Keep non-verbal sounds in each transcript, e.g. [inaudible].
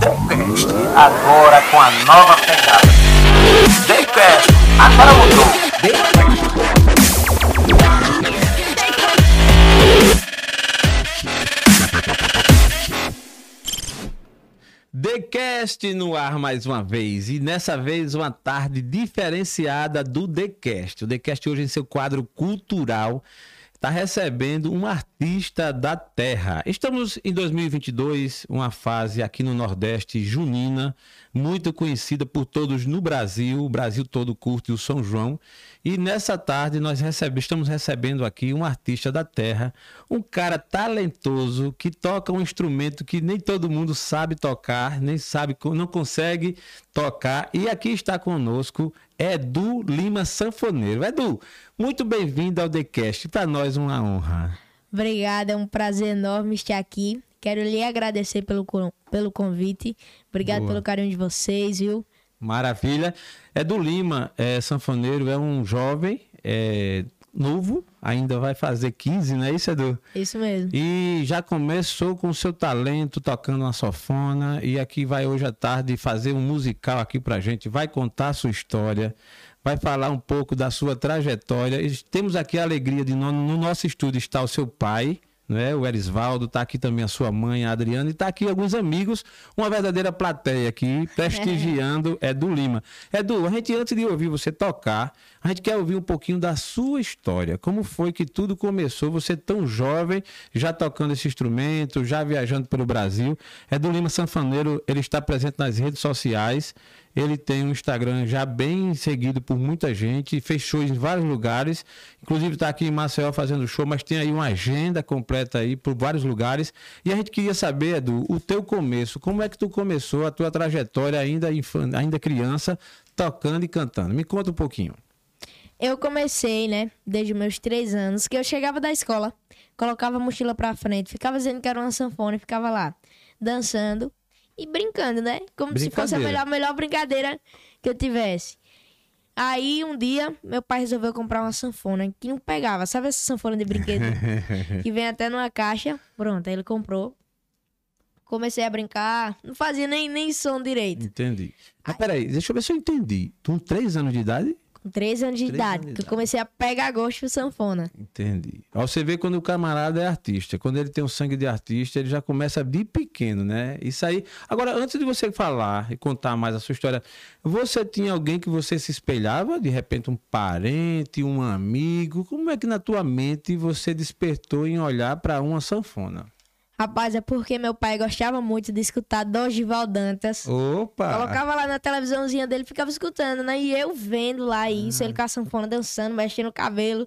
TheCast, agora com a nova pegada. TheCast, agora mudou. TheCast no ar mais uma vez. E nessa vez uma tarde diferenciada do TheCast. O TheCast hoje em seu quadro cultural está recebendo um artista da terra. Estamos em 2022, uma fase aqui no Nordeste junina, muito conhecida por todos no Brasil. O Brasil todo curte o São João. E nessa tarde nós recebe, estamos recebendo aqui um artista da terra, um cara talentoso que toca um instrumento que nem todo mundo sabe tocar, nem sabe, não consegue tocar. E aqui está conosco Edu Lima Sanfoneiro. Edu, muito bem-vindo ao TheCast. Para nós uma honra. Obrigada, é um prazer enorme estar aqui. Quero lhe agradecer pelo, pelo convite. Obrigado Boa. pelo carinho de vocês, viu? Maravilha. Edu Lima, é sanfoneiro, é um jovem, é novo, ainda vai fazer 15, não é isso, Edu? Isso mesmo. E já começou com o seu talento tocando uma sofona e aqui vai hoje à tarde fazer um musical aqui pra gente, vai contar a sua história, vai falar um pouco da sua trajetória. E temos aqui a alegria de no, no nosso estúdio estar o seu pai, né? O Erisvaldo, tá aqui também a sua mãe, a Adriana, e tá aqui alguns amigos, uma verdadeira plateia aqui, prestigiando [laughs] Edu Lima. Edu, a gente antes de ouvir você tocar, a gente quer ouvir um pouquinho da sua história. Como foi que tudo começou? Você tão jovem, já tocando esse instrumento, já viajando pelo Brasil. Edu Lima Sanfoneiro, ele está presente nas redes sociais. Ele tem um Instagram já bem seguido por muita gente, fez shows em vários lugares, inclusive está aqui em Maceió fazendo show, mas tem aí uma agenda completa aí por vários lugares. E a gente queria saber, Edu, o teu começo, como é que tu começou a tua trajetória ainda, ainda criança, tocando e cantando? Me conta um pouquinho. Eu comecei, né, desde meus três anos, que eu chegava da escola, colocava a mochila pra frente, ficava dizendo que era uma sanfona e ficava lá, dançando e brincando, né? Como se fosse a melhor, melhor brincadeira que eu tivesse. Aí, um dia, meu pai resolveu comprar uma sanfona que não pegava. Sabe essa sanfona de brinquedo? [laughs] que vem até numa caixa. Pronto, aí ele comprou. Comecei a brincar, não fazia nem, nem som direito. Entendi. Mas peraí, deixa eu ver se eu entendi. Tu com três anos de idade? Com três anos de Três idade, anos de que eu comecei a pegar gosto por sanfona. Entendi. Ó, você vê quando o camarada é artista, quando ele tem o sangue de artista, ele já começa de pequeno, né? Isso aí. Agora, antes de você falar e contar mais a sua história, você tinha alguém que você se espelhava? De repente, um parente, um amigo? Como é que na tua mente você despertou em olhar para uma sanfona? Rapaz, é porque meu pai gostava muito de escutar Dorival Dantas. Opa! Colocava lá na televisãozinha dele, ficava escutando, né? E eu vendo lá isso, ele com a sanfona dançando, mexendo o cabelo.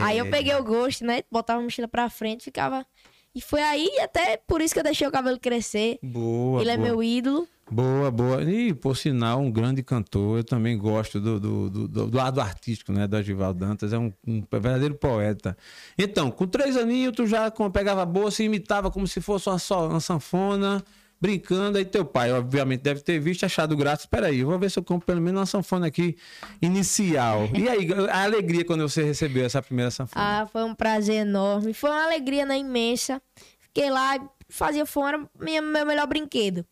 Aí eu É. peguei o gosto, né? Botava a mochila pra frente, ficava. E foi aí, até por isso que eu deixei o cabelo crescer. Boa, ele é boa. meu ídolo. Boa, boa. E, por sinal, um grande cantor. Eu também gosto do, do, do, do- do lado artístico, né? Do Agival Dantas. É um, um verdadeiro poeta. Então, com três aninhos, tu já pegava a bolsa e imitava como se fosse uma, só, uma sanfona, brincando. Aí teu pai, obviamente, deve ter visto achado graça. Espera aí, eu vou ver se eu compro pelo menos uma sanfona aqui inicial. E aí, a alegria quando você recebeu essa primeira sanfona? Ah, foi um prazer enorme. Foi uma alegria né, imensa. Fiquei lá, fazia fora meu melhor brinquedo.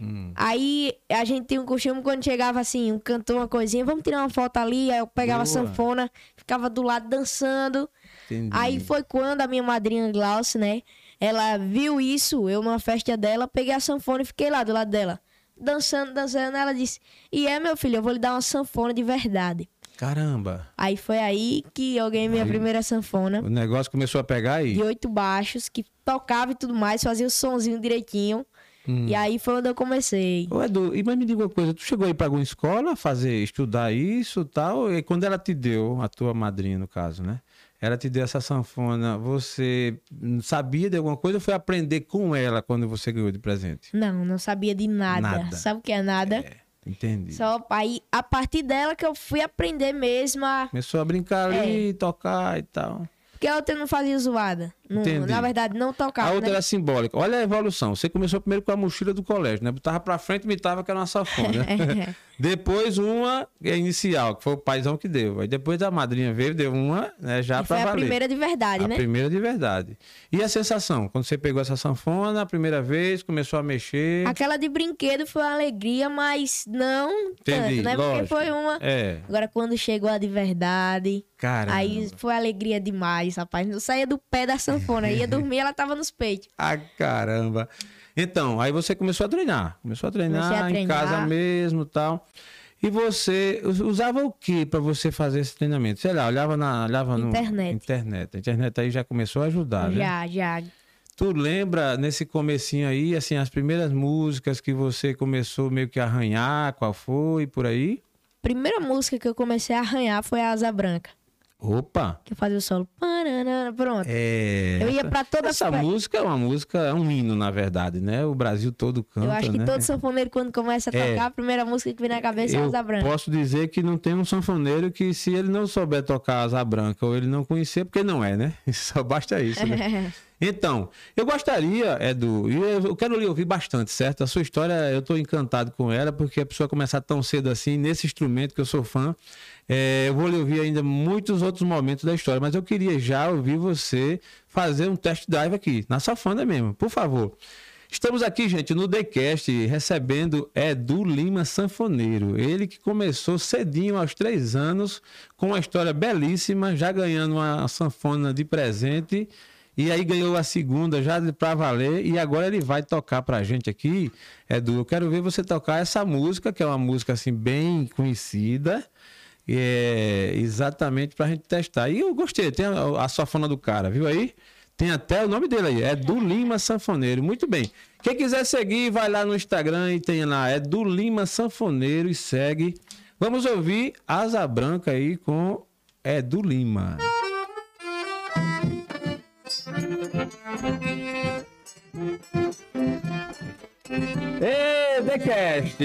Hum. Aí a gente tem um costume quando chegava assim, um cantor, uma coisinha, vamos tirar uma foto ali. Aí eu pegava a Boa. sanfona, ficava do lado dançando. Entendi. Aí foi quando a minha madrinha Glauce, né? Ela viu isso, eu numa festa dela, peguei a sanfona e fiquei lá do lado dela. Dançando, dançando, ela disse: E é, meu filho, eu vou lhe dar uma sanfona de verdade. Caramba! Aí foi aí que eu ganhei minha Aí- primeira sanfona O negócio começou a pegar aí. de oito baixos, que tocava e tudo mais, fazia o sonzinho direitinho. Hum. E aí foi onde eu comecei. Ô Edu, mas me diga uma coisa, tu chegou aí pra alguma escola fazer, estudar isso e tal, e quando ela te deu, a tua madrinha no caso, né? Ela te deu essa sanfona, você sabia de alguma coisa ou foi aprender com ela quando você ganhou de presente? Não, não sabia de nada. Nada. Sabe o que é nada? É, entendi. Só aí, a partir dela que eu fui aprender mesmo a. Começou a brincar ali, tocar e tal. Porque a outra não fazia zoada. Não- Entendi. na verdade, não A tocava. outra né? era simbólica. Olha a evolução. Você começou primeiro com a mochila do colégio, né? Botava pra frente e imitava que era uma sanfona. É. [laughs] depois uma é inicial, que foi o paizão que deu. Aí depois a madrinha veio, deu uma, né? Já E pra foi a valer. primeira de verdade, A né? primeira de verdade. E a sensação? Quando você pegou essa sanfona, a primeira vez, começou a mexer. Aquela de brinquedo foi uma alegria, mas não Entendi, tanto, né? Porque lógico. foi uma. É, Agora, quando chegou a de verdade, cara. aí foi alegria demais, rapaz. Não saía do pé da sanfona. Ia dormir, ela tava nos peitos. [laughs] Ah, caramba. Então, aí você começou a treinar. Começou a treinar, a em treinar. casa mesmo tal. E você us- usava o que para você fazer esse treinamento? Sei lá, olhava na olhava no Internet. internet. A internet aí já começou a ajudar, né? Já, já. Tu lembra nesse comecinho aí, assim, as primeiras músicas que você começou meio que a arranhar, qual foi, por aí? Primeira música que eu comecei a arranhar foi a Asa Branca. Opa! Que eu fazia o solo. Pronto. É. Eu ia pra toda Essa música é uma música, é um hino, na verdade, né? O Brasil todo canta, eu acho que né? todo sanfoneiro, quando começa a É. tocar, a primeira música que vem na cabeça é a Eu Asa Branca. posso dizer que não tem um sanfoneiro que, se ele não souber tocar asa branca ou ele não conhecer, porque não é, né? [laughs] Só basta isso, né? [laughs] Então, eu gostaria, Edu, e eu eu quero lhe ouvir bastante, certo? A sua história, eu estou encantado com ela, porque a pessoa começar tão cedo assim, nesse instrumento que eu sou fã, é, eu vou ouvir ainda muitos outros momentos da história, mas eu queria já ouvir você fazer um test drive aqui, na safana mesmo, por favor. Estamos aqui, gente, no TheCast, recebendo Edu Lima Sanfoneiro. Ele que começou cedinho, aos três anos, com uma história belíssima, já ganhando uma sanfona de presente. E aí ganhou a segunda já para valer. E agora ele vai tocar pra gente aqui. Edu, eu quero ver você tocar essa música, que é uma música assim bem conhecida. É, exatamente pra gente testar. E eu gostei, tem a, a sanfona do cara, viu aí? Tem até o nome dele aí, é do Lima Sanfoneiro. Muito bem. Quem quiser seguir, vai lá no Instagram e tem lá, é do Lima Sanfoneiro e segue. Vamos ouvir Asa Branca aí com Edu Lima. Ê, TheCast!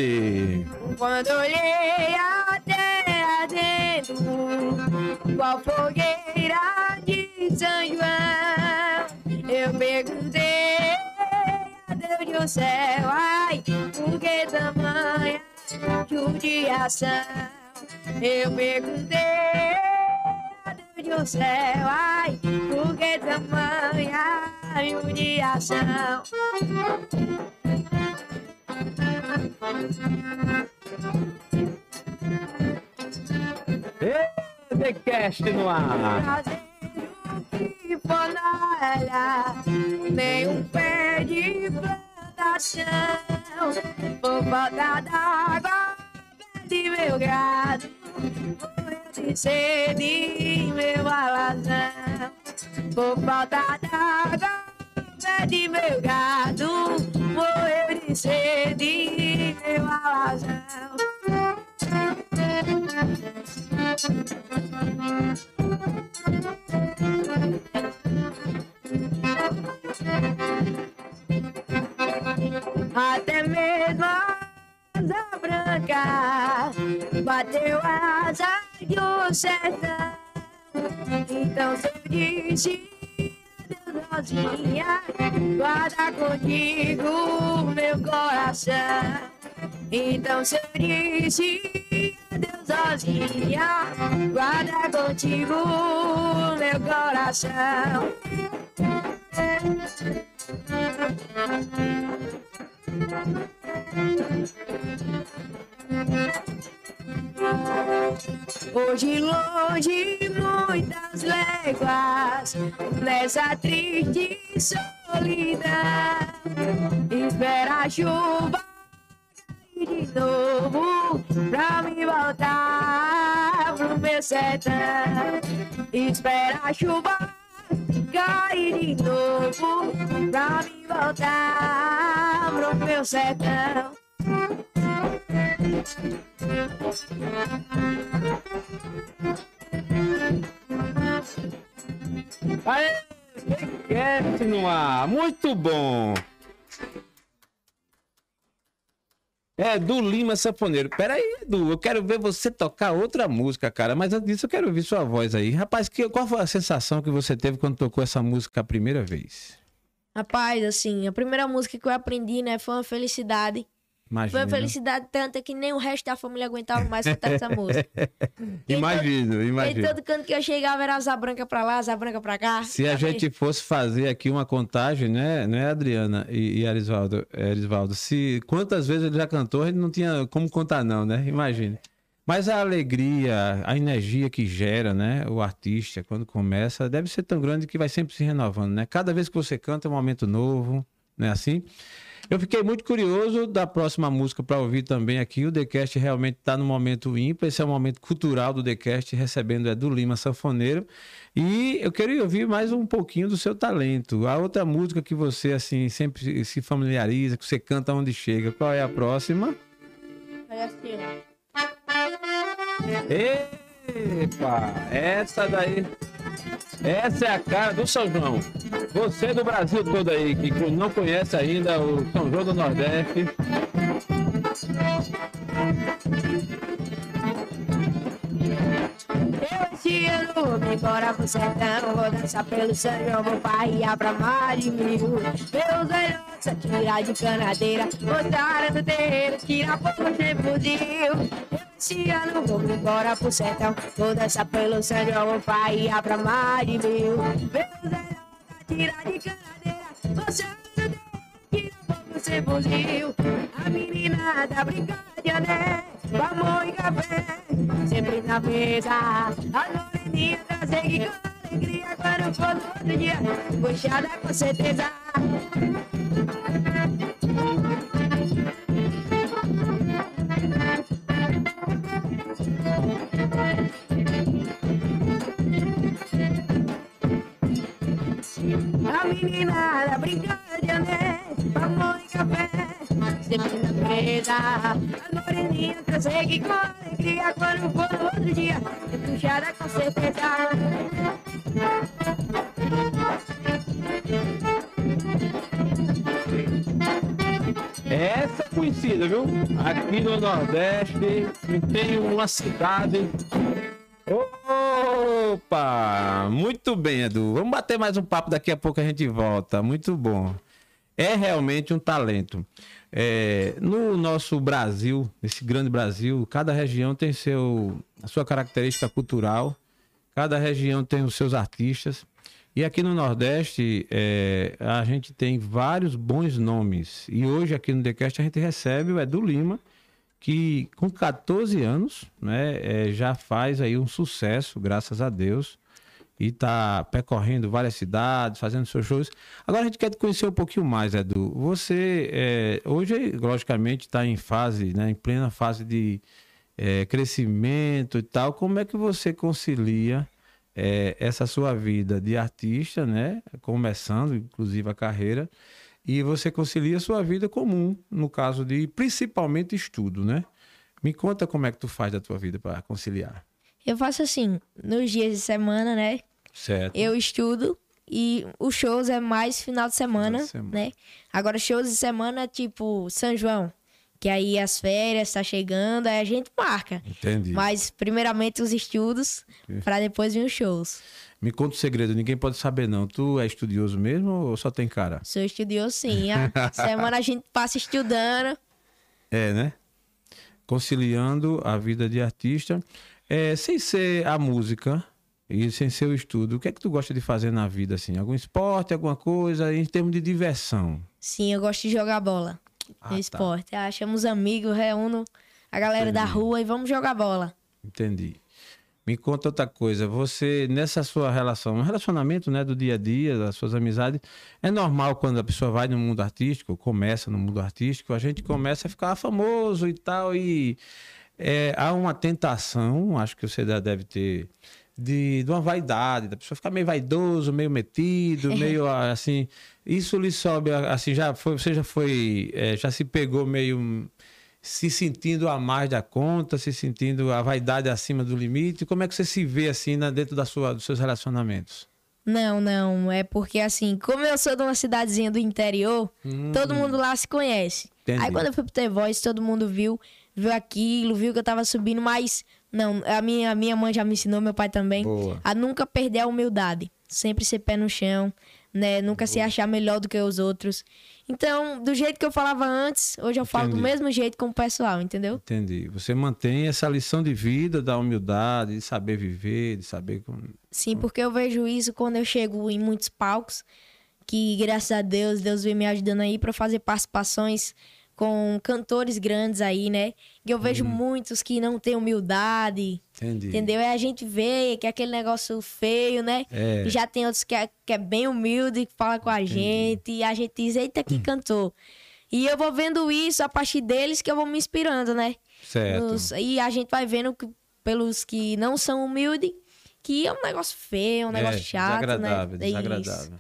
Quando olhei a dentro, qual fogueira de São João, eu perguntei a Deus do céu, ai, por que tamanha judiação? Eu perguntei a Deus do céu, ai, por que tamanha judiação? Ê, TheCast no ar! Um pé de plantação. Por falta d'água, perdi meu gado, de sede meu alazão. Por falta d'água, perdi meu gado, morreu de meu alazão. Até mesmo a asa branca bateu asa do sertão. Então se eu disse adeus sozinha, guarda contigo meu coração. Então se eu disse adeus sozinha, guarda contigo meu coração. Hoje longe, muitas léguas, nessa triste solidão. Espera a chuva de novo, pra me voltar pro meu sertão. Espera a chuva cair de novo, pra me voltar pro meu sertão. Aê, TheCast no ar! Muito bom! É, do Lima Sanfoneiro. Peraí, Edu, eu quero ver você tocar outra música, cara. Mas antes disso, eu quero ouvir sua voz aí. Rapaz, que, qual foi a sensação que você teve quando tocou essa música a primeira vez? Rapaz, assim, a primeira música que eu aprendi, né, foi uma felicidade. Imagina. Foi uma felicidade tanta que nem o resto da família aguentava mais escutar essa [laughs] música. imagino, Em imagino. todo canto que eu chegava era asa branca pra lá, asa branca pra cá. Se a gente fosse fazer aqui uma contagem, né, né Adriana e, e Arisvaldo, é, Arisvaldo, se quantas vezes ele já cantou, ele não tinha como contar não, né? Imagine. Mas a alegria, a energia que gera, né, o artista quando começa, deve ser tão grande que vai sempre se renovando, né? Cada vez que você canta é um momento novo, né, assim? Eu fiquei muito curioso da próxima música para ouvir também aqui. O TheCast realmente está no momento ímpar. Esse é o momento cultural do TheCast, recebendo Edu Lima Sanfoneiro. E eu queria ouvir mais um pouquinho do seu talento. A outra música que você assim sempre se familiariza, que você canta onde chega. Qual é a próxima? Olha assim, ó. Epa, essa daí. Essa é a cara do São João. Você do Brasil todo aí, que não conhece ainda o São João do Nordeste. Eu esse ano vou embora pro sertão Vou dançar pelo São João, vou parrear pra mar de mil. Meus velhotes tirar de canadeira Botaram no terreiro, tira pouco sem fuzil Eu esse ano vou embora pro sertão Vou dançar pelo São João, vou parrear pra mar de mil. Meus velhotes tirar de canadeira Botaram no terreiro, sem fuzil A menina tá brincando de ané Vamos e café, sempre na mesa. A moreninha consegue com alegria. Quando for no outro dia, puxada com certeza. A menina da brincadeira, né? Vamos e café, sempre na mesa. A moreninha consegue com alegria. Quando for no outro dia, puxada com certeza. Essa é conhecida, viu? Aqui no Nordeste tem uma cidade. Opa! Muito bem, Edu. Vamos bater mais um papo, daqui a pouco a gente volta. Muito bom. É realmente um talento. É, no nosso Brasil, nesse grande Brasil, cada região tem seu, a sua característica cultural, cada região tem os seus artistas. E aqui no Nordeste, é, a gente tem vários bons nomes. E hoje, aqui no TheCast, a gente recebe o Edu Lima, que com 14 anos né, é, já faz aí um sucesso, graças a Deus. E está percorrendo várias cidades, fazendo seus shows. Agora a gente quer conhecer um pouquinho mais, Edu. Você é, hoje, logicamente, está em fase, né, em plena fase de é, crescimento e tal. Como é que você concilia é, essa sua vida de artista, né? Começando, inclusive, a carreira, e você concilia a sua vida comum, no caso de principalmente estudo, né? Me conta como é que tu faz da tua vida para conciliar. Eu faço assim, nos dias de semana, né? Certo. Eu estudo e os shows é mais final de semana, Final de semana. né? Agora, shows de semana, tipo São João, que aí as férias tá chegando, aí a gente marca. Entendi. Mas, primeiramente, os estudos, pra depois vir os shows. Me conta o segredo, ninguém pode saber não. Tu é estudioso mesmo ou só tem cara? Sou estudioso, sim. A [laughs] semana a gente passa estudando. É, né? Conciliando a vida de artista, é, sem ser a música e sem ser o estudo. O que é que tu gosta de fazer na vida, assim? Algum esporte, alguma coisa, em termos de diversão? Sim, eu gosto de jogar bola. Ah, tá. esporte. Ah, chamo os amigos, reúno a galera da Entendi. rua e vamos jogar bola. Entendi. Me conta outra coisa. Você, nessa sua relação, no relacionamento né, do dia a dia, das suas amizades, é normal quando a pessoa vai no mundo artístico, começa no mundo artístico, a gente começa a ficar famoso e tal, e é, há uma tentação, acho que você deve ter, de, de uma vaidade, da pessoa ficar meio vaidoso, meio metido, meio ah, assim. Isso lhe sobe, assim, já foi, você já foi, é, já se pegou meio se sentindo a mais da conta, se sentindo a vaidade acima do limite? Como é que você se vê assim na- dentro da sua, dos seus relacionamentos? Não, não. É porque, assim, como eu sou de uma cidadezinha do interior, todo mundo lá se conhece. Entendi. Aí quando eu fui pro The Voice, todo mundo viu, viu aquilo, viu que eu tava subindo, mas não, a minha, a minha mãe já me ensinou, meu pai também, Boa. a nunca perder a humildade. Sempre ser pé no chão, né? Nunca se achar melhor do que os outros. Então, do jeito que eu falava antes, hoje eu falo do Entendi. mesmo jeito com o pessoal, entendeu? Entendi. Você mantém essa lição de vida, da humildade, de saber viver, de saber como. Sim, porque eu vejo isso quando eu chego em muitos palcos, que graças a Deus, Deus vem me ajudando aí pra fazer participações com cantores grandes aí, né? E eu vejo muitos que não têm humildade, Entendi. entendeu? Aí a gente vê que é aquele negócio feio, né? É. E já tem outros que é, que é bem humilde, que fala com a gente, e a gente diz, eita, que cantor. E eu vou vendo isso a partir deles que eu vou me inspirando, né? Certo. Nos- e a gente vai vendo que, pelos que não são humildes, que é um negócio feio, é um negócio É, chato, desagradável, né? É isso. desagradável.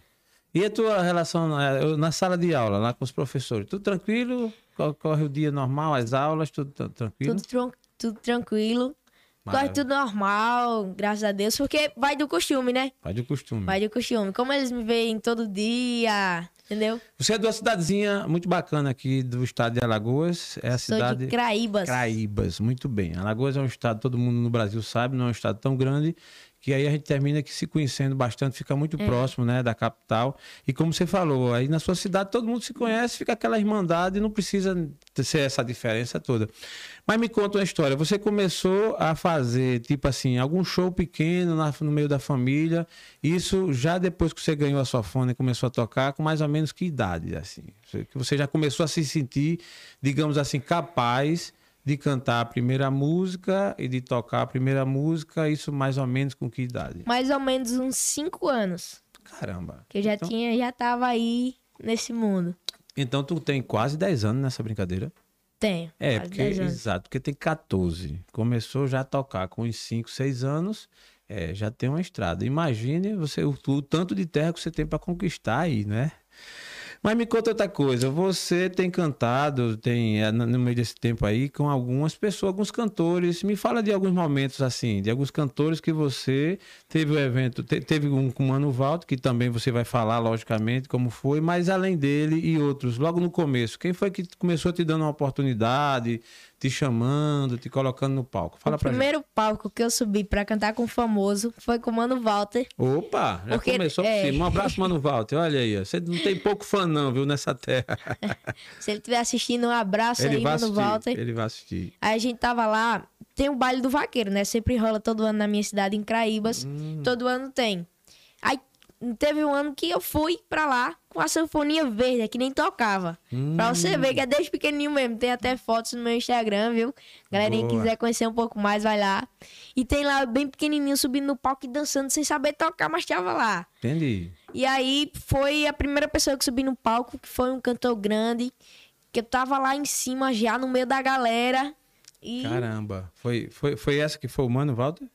E a tua relação na, eu- na sala de aula, lá com os professores? Tudo tranquilo? Co- Corre o dia normal, as aulas, tudo tra- tranquilo? Tudo, tran- tudo tranquilo. Corre Maravilha. tudo normal, graças a Deus, porque vai do costume, né? Vai de costume. Vai do costume. Como eles me veem todo dia, entendeu? Você é de uma cidadezinha muito bacana aqui do estado de Alagoas. É a Sou cidade. de Craíbas. Craíbas, muito bem. Alagoas é um estado, todo mundo no Brasil sabe, não é um estado tão grande, que aí a gente termina que se conhecendo bastante, fica muito É. próximo, né, da capital. E como você falou, aí na sua cidade todo mundo se conhece, fica aquela irmandade, não precisa ser essa diferença toda. Mas me conta uma história, você começou a fazer, tipo assim, algum show pequeno na- no meio da família, isso já depois que você ganhou a sua fone e começou a tocar, com mais ou menos que idade, assim? Que você já começou a se sentir, digamos assim, capaz de cantar a primeira música e de tocar a primeira música, isso mais ou menos com que idade? Mais ou menos uns 5 anos. Caramba. Que eu já então, tinha, já tava aí nesse mundo. Então tu tem quase 10 anos nessa brincadeira? Tenho. É, quase porque, 10 anos. exato, porque tem 14. Começou já a tocar com uns 5, 6 anos, é, já tem uma estrada. Imagine você, o, o tanto de terra que você tem para conquistar aí, né? Mas me conta outra coisa, você tem cantado, tem é, no meio desse tempo aí, com algumas pessoas, alguns cantores. Me fala de alguns momentos assim, de alguns cantores que você teve o evento, te- teve um com o Mano Valdo, que também você vai falar, logicamente, como foi, mas além dele e outros, logo no começo, quem foi que começou te dando uma oportunidade, te chamando, te colocando no palco? Fala o pra gente. primeiro palco que eu subi pra cantar com o famoso foi com o Mano Walter. Opa, já Porque, começou por é. cima. Um abraço, Mano Walter. Olha aí, ó. você não tem pouco fã não, viu, nessa terra. [laughs] Se ele estiver assistindo, um abraço Ele aí, Mano assistir, Walter. ele vai assistir. Aí a gente tava lá, tem o baile do vaqueiro, né? Sempre rola todo ano na minha cidade, em Craíbas. Hum. Todo ano tem. Teve um ano que eu fui pra lá com a sanfoninha verde, que nem tocava. Pra você ver que é desde pequenininho mesmo. Tem até fotos no meu Instagram, viu? Galerinha que Boa. quiser conhecer um pouco mais, vai lá. E tem lá bem pequenininho subindo no palco e dançando sem saber tocar, mas tava lá. Entendi. E aí foi a primeira pessoa que subi no palco, que foi um cantor grande, que eu tava lá em cima já no meio da galera. E Caramba. Foi, foi, foi essa que foi o Mano Walter?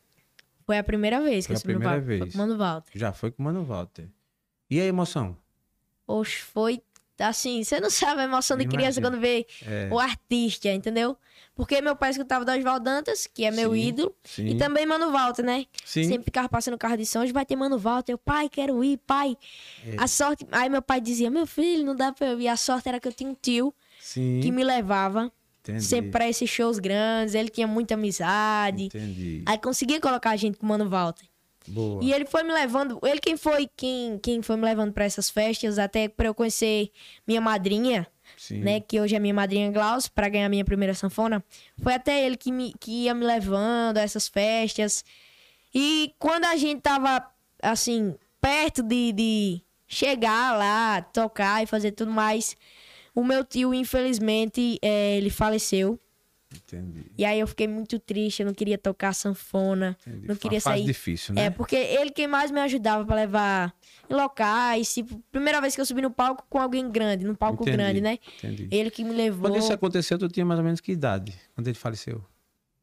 Foi a primeira vez que Foi eu a subi no palco. Foi vez. com o Mano Walter. Já foi com o Mano Walter. E a emoção? Oxe, foi assim, você não sabe a emoção de criança quando vê É. o artista, entendeu? Porque meu pai escutava do Oswaldo Dantas, que é meu Sim, ídolo, sim. e também Mano Walter, né? Sim. Sempre ficava passando carro de som, hoje vai ter Mano Walter. Eu, pai, quero ir, pai. É. A sorte. Aí meu pai dizia, meu filho, não dá pra eu ir. A sorte era que eu tinha um tio Sim. que me levava Entendi. sempre pra esses shows grandes, ele tinha muita amizade. Entendi. Aí conseguia colocar a gente com o Mano Walter. Boa. E ele foi me levando, ele quem foi quem, quem foi me levando pra essas festas, até pra eu conhecer minha madrinha, Sim. né, que hoje é minha madrinha Glaus, pra ganhar minha primeira sanfona. Foi até ele que, me, que ia me levando a essas festas. E quando a gente tava, assim, perto de, de chegar lá, tocar e fazer tudo mais, o meu tio, infelizmente, eh, ele faleceu. Entendi. E aí eu fiquei muito triste, eu não queria tocar sanfona, Entendi. não Foi queria uma fase sair. difícil, né? É, porque ele quem mais me ajudava pra levar em locais, tipo, primeira vez que eu subi no palco com alguém grande, num palco Entendi, grande, né? entendi. Ele que me levou. Quando isso aconteceu, tu tinha mais ou menos que idade? Quando ele faleceu?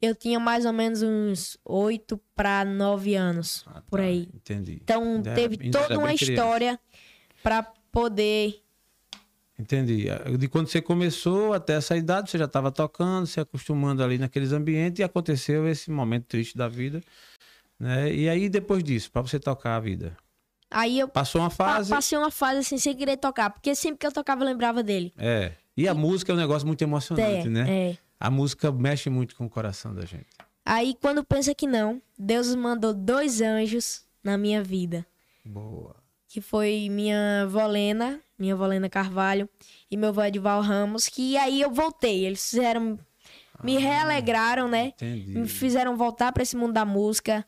Eu tinha mais ou menos uns 8 pra 9 anos, Ah, por tá, aí. Entendi. Então Ainda teve ainda toda uma história pra poder Entendi. De quando você começou até essa idade, você já estava tocando, se acostumando ali naqueles ambientes e aconteceu esse momento triste da vida, né? E aí depois disso, para você tocar a vida. Aí eu Passou uma pa- fase. passei uma fase assim sem querer tocar, porque sempre que eu tocava eu lembrava dele. É. E a música é um negócio muito emocionante, É, né? é. A música mexe muito com o coração da gente. Aí quando pensa que não, Deus mandou dois anjos na minha vida. Boa. Que foi minha Volena, minha Volena Carvalho e meu avô Edval Ramos, que aí eu voltei. Eles fizeram, me realegraram, né? Ah, Entendi. Me fizeram voltar pra esse mundo da música.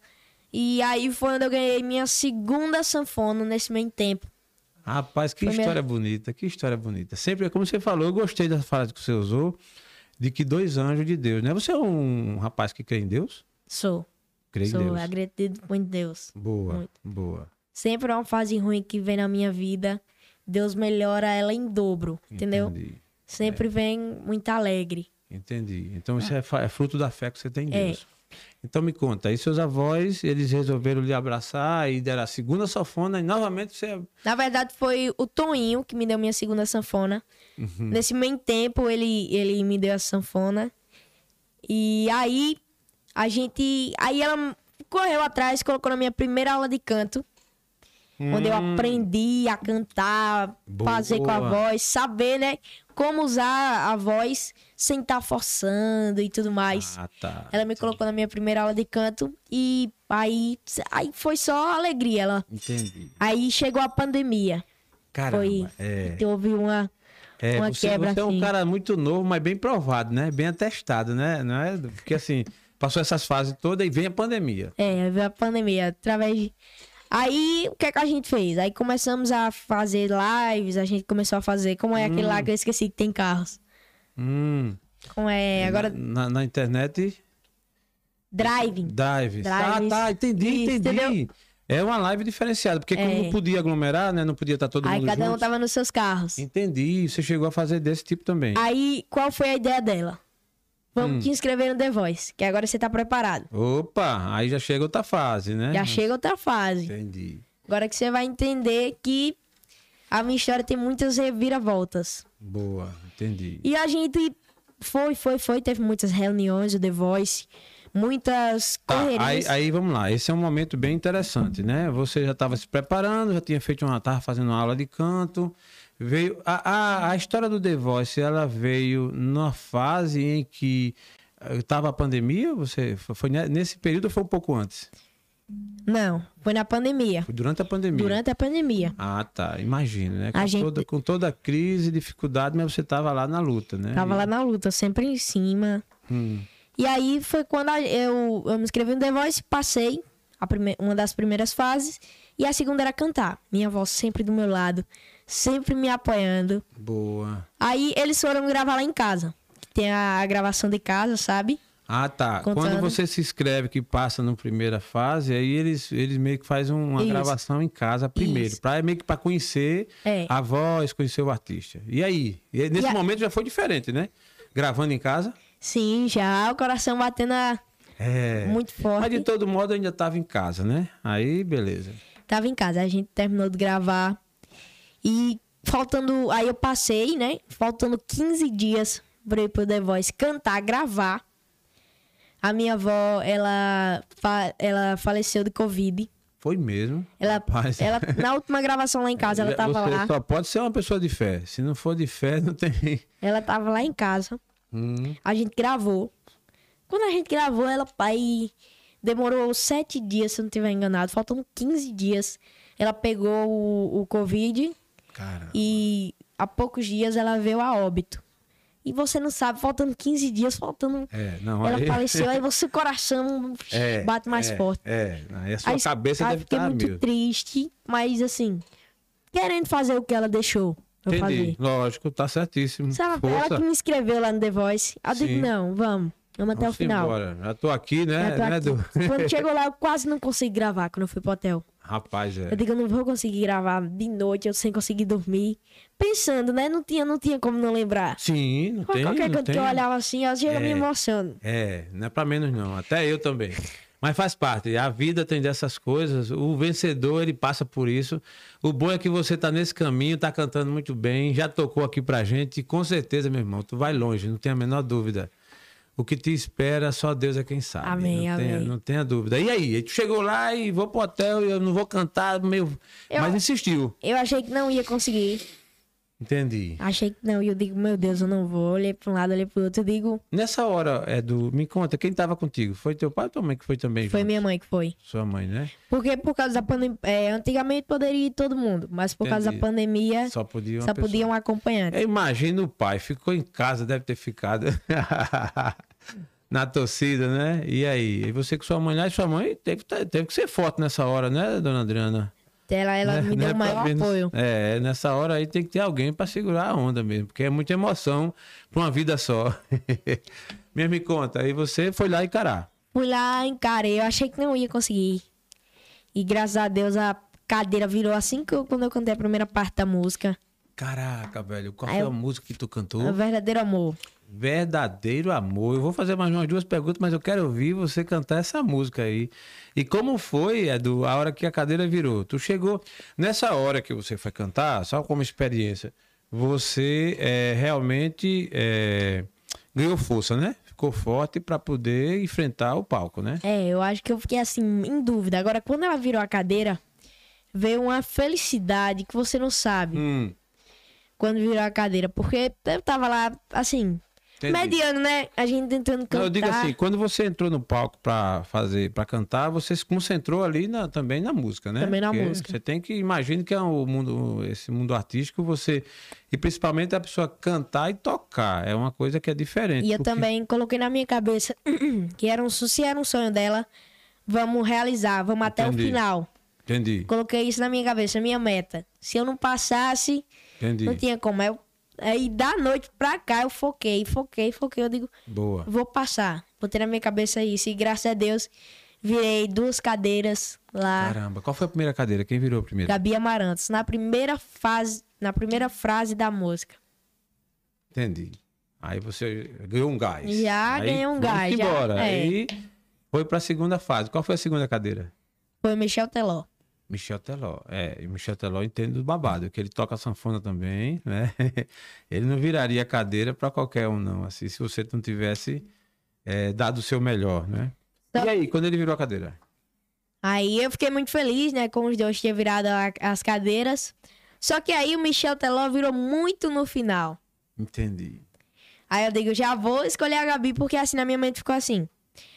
E aí foi onde eu ganhei minha segunda sanfona nesse meio tempo. Rapaz, que Foi minha- história bonita, que história bonita. Sempre, como você falou, eu gostei da frase que você usou, de que dois anjos de Deus, né? Você é um rapaz que crê em Deus? Sou, Crê em sou Deus. agradecido com Deus. Boa, Muito. boa. Sempre é uma fase ruim que vem na minha vida, Deus melhora ela em dobro, entendeu? Entendi. Sempre vem muito alegre. Entendi. Então isso é, fa- é fruto da fé que você tem em É. Deus. Então me conta, aí seus avós, eles resolveram lhe abraçar e deram a segunda sanfona e novamente você... Na verdade, foi o Toninho que me deu minha segunda sanfona. Uhum. Nesse meio tempo, ele, ele me deu a sanfona. E aí, a gente. Aí ela correu atrás, colocou na minha primeira aula de canto. Onde eu aprendi a cantar, fazer com a Hum. Boa. voz, saber, né? Como usar a voz sem estar forçando e tudo mais. Ah, tá. Ela me colocou na minha primeira aula de canto e aí, aí foi só alegria. Ela, Entendi. Aí chegou a pandemia. Caramba, Foi. é. que Houve uma. É, uma você, quebra você é um cara muito novo, mas bem provado, né? Bem atestado, né? Não é? Porque assim, passou essas fases todas e vem a pandemia. É, veio a pandemia. Através de. Aí, o que é que a gente fez? Aí começamos a fazer lives, a gente começou a fazer. Como é aquele lá que eu esqueci que tem carros? Hum. Como é. Agora, Na, na internet, driving. Drive. Ah, Drives. tá, entendi, Isso, entendi. entendeu? É uma live diferenciada, porque como É. não podia aglomerar, né? Não podia estar todo Aí mundo cada um tava nos seus carros. Entendi. Você chegou a fazer desse tipo também. Aí, qual foi a ideia dela? Vamos Hum. te inscrever no The Voice, que agora você tá preparado. Opa, aí já chega outra fase, né? Já chega outra fase. Entendi. Agora que você vai entender que a minha história tem muitas reviravoltas. Boa, entendi. E a gente foi, foi, foi, teve muitas reuniões, o The Voice, muitas Tá, aí, correrias. aí vamos lá. Esse é um momento bem interessante, né? Você já estava se preparando, já tinha feito uma, tava fazendo uma aula de canto. Veio a, a, a história do The Voice, ela veio numa fase em que estava a pandemia. Você foi foi ne- nesse período ou foi um pouco antes? Não, foi na pandemia. Foi durante a pandemia. Durante a pandemia. Ah, tá. Imagino, né? Com, A gente- toda, com toda a crise, dificuldade, mas você estava lá na luta, né? Tava E- lá na luta, sempre em cima. Hum, E aí foi quando eu, eu me inscrevi no The Voice, passei a prime- uma das primeiras fases. E a segunda era cantar. Minha voz sempre do meu lado, sempre me apoiando. boa. Aí eles foram gravar lá em casa. Tem a gravação de casa, sabe? Ah, tá. Quando Contando. você se inscreve que passa na primeira fase, aí eles, eles meio que fazem uma Isso. gravação em casa primeiro. Pra, meio que para conhecer É. a voz, conhecer o artista. E aí? E nesse E a- momento já foi diferente, né? Gravando em casa. Sim, já o coração batendo a- É. muito Mas de forte. todo modo ainda estava em casa, né? Aí, beleza. Tava em casa, a gente terminou de gravar. E faltando. Aí eu passei, né? Faltando 15 dias pra ir pro The Voice cantar, gravar. A minha avó, ela, ela faleceu de Covid. Foi mesmo. Ela, Rapaz. ela, na última gravação lá em casa, ela [laughs] tava Você lá. só pode ser uma pessoa de fé. Se não for de fé, não tem. Ela tava lá em casa. Hum, A gente gravou. Quando a gente gravou, ela pai demorou sete dias, se eu não estiver enganado. Faltando 15 dias. Ela pegou o, o Covid cara. e há poucos dias ela veio a óbito. E você não sabe, faltando 15 dias, faltando. É, não, Ela aí- faleceu, aí [laughs] você, o coração É, bate mais é, forte. É, aí a sua Aí, cabeça aí deve fiquei estar muito mil. triste, mas assim, querendo fazer o que ela deixou eu Entendi. fazer. Lógico, tá certíssimo. Se ela, ela Força. que me inscreveu lá no The Voice. Eu Sim. digo, não, vamos. Vamos até o Vamos final. embora. Já tô aqui, né? Já tô né, aqui. Edu? Quando [laughs] chegou lá, eu quase não consegui gravar quando eu fui pro hotel. Rapaz, é. Eu digo, eu não vou conseguir gravar de noite, eu sem conseguir dormir. Pensando, né? Não tinha, não tinha como não lembrar. Sim, não tem, Qualquer não canto tem. que eu olhava assim, às vezes eu me É. emociono. É, não é pra menos não. Até eu também. Mas faz parte. A vida tem dessas coisas. O vencedor, ele passa por isso. O bom é que você tá nesse caminho, tá cantando muito bem, já tocou aqui pra gente. E com certeza, meu irmão, tu vai longe, não tem a menor dúvida. O que te espera, só Deus é quem sabe. Amém, não Tenha, amém. não tenha dúvida. E aí? Tu chegou lá e vou pro hotel e eu não vou cantar, meio... Eu- mas insistiu. Eu achei que não ia conseguir. Entendi. Achei que não. E eu digo, meu Deus, eu não vou. Olhei pra um lado, olhei pro outro. Eu digo, Nessa hora, Edu, me conta, quem tava contigo? Foi teu pai ou tua mãe que foi também? foi junto? minha mãe que foi. Sua mãe, né? Porque por causa da pandemia. É, antigamente poderia ir todo mundo, mas por causa da Entendi. pandemia, Só podia uma só pessoa. podia um acompanhante. Imagino o pai, ficou em casa, deve ter ficado [laughs] na torcida, né? E aí? E você com sua mãe lá, e sua mãe teve, teve que ser forte nessa hora, né, dona Adriana? Ela, ela Né? me deu é o maior apoio. É, nessa hora aí tem que ter alguém pra segurar a onda mesmo, porque é muita emoção pra uma vida só. [laughs] Mesmo me conta, aí você foi lá encarar. Fui lá, encarei. Eu achei que não ia conseguir. E graças a Deus a cadeira virou assim que eu, quando eu cantei a primeira parte da música. Caraca, velho, qual foi eu- a música que tu cantou? O verdadeiro amor. Verdadeiro amor. Eu vou fazer mais umas duas perguntas, mas eu quero ouvir você cantar essa música aí. E como foi, Edu, a hora que a cadeira virou? Tu chegou nessa hora que você foi cantar, só como experiência, você é, realmente é, ganhou força, né? Ficou forte para poder enfrentar o palco, né? É, eu acho que eu fiquei assim, em dúvida. Agora, quando ela virou a cadeira, veio uma felicidade que você não sabe Hum, quando virou a cadeira. Porque eu tava lá, assim, entendi. mediano, né? A gente tentando cantar. Não, eu digo assim, quando você entrou no palco para fazer, para cantar, você se concentrou ali na- também na música, né? Também na Porque música. Você tem que imagina que é o mundo, esse mundo artístico, você e principalmente a pessoa cantar e tocar é uma coisa que é diferente. E eu porque- também coloquei na minha cabeça [clears throat] que era um, se era um sonho dela, vamos realizar, vamos até o final. Entendi, Coloquei isso na minha cabeça, minha meta. Se eu não passasse, entendi. não tinha como. Eu, aí da noite pra cá eu foquei, foquei, foquei. Eu digo, Boa. vou passar. Botei na minha cabeça isso. E graças a Deus, virei duas cadeiras lá. Caramba, qual foi a primeira cadeira? Quem virou primeiro? Gabi Amarantos, na primeira fase, na primeira frase da música. Entendi. Aí você ganhou um gás. Já Aí, ganhei um gás, já, Embora. é. Aí foi para a segunda fase. Qual foi a segunda cadeira? Foi Michel Teló. Michel Teló. É, e Michel Teló entende do babado, que ele toca sanfona também, né? [laughs] Ele não viraria cadeira para qualquer um, não. Assim, se você não tivesse é, dado o seu melhor, né? Então- E aí, quando ele virou a cadeira? Aí eu fiquei muito feliz, né? Com os dois tinham virado a- as cadeiras. Só que aí o Michel Teló virou muito no final. Entendi. Aí eu digo, já vou escolher a Gabi, porque assim na minha mente ficou assim.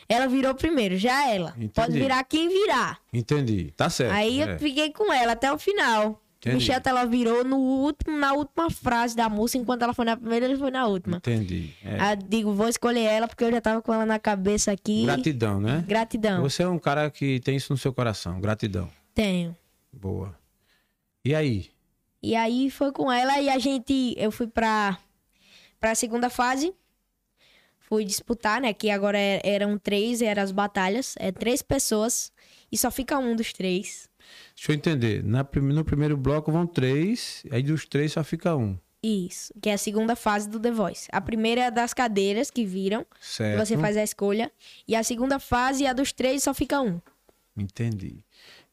Ela virou primeiro, já ela. Entendi. Pode virar quem virar. Entendi. Tá certo. Aí é. eu fiquei com ela até o final. Entendi. Michel Teló virou no último, na última frase da música, enquanto ela foi na primeira, ele foi na última. Entendi. É. Aí eu digo, vou escolher ela, porque eu já tava com ela na cabeça aqui. Gratidão, né? Gratidão. Você é um cara que tem isso no seu coração. Gratidão. Tenho. Boa. E aí? E aí foi com ela e a gente. Eu fui pra, pra segunda fase. Fui disputar, né? Que agora é- eram três, eram as batalhas. É três pessoas. E só fica um dos três. Deixa eu entender. Na no primeiro bloco vão três, aí dos três só fica um. Isso. Que é a segunda fase do The Voice. A primeira é a das cadeiras que viram. Que Certo. você faz a escolha. E a segunda fase é a dos três só fica um. Entendi.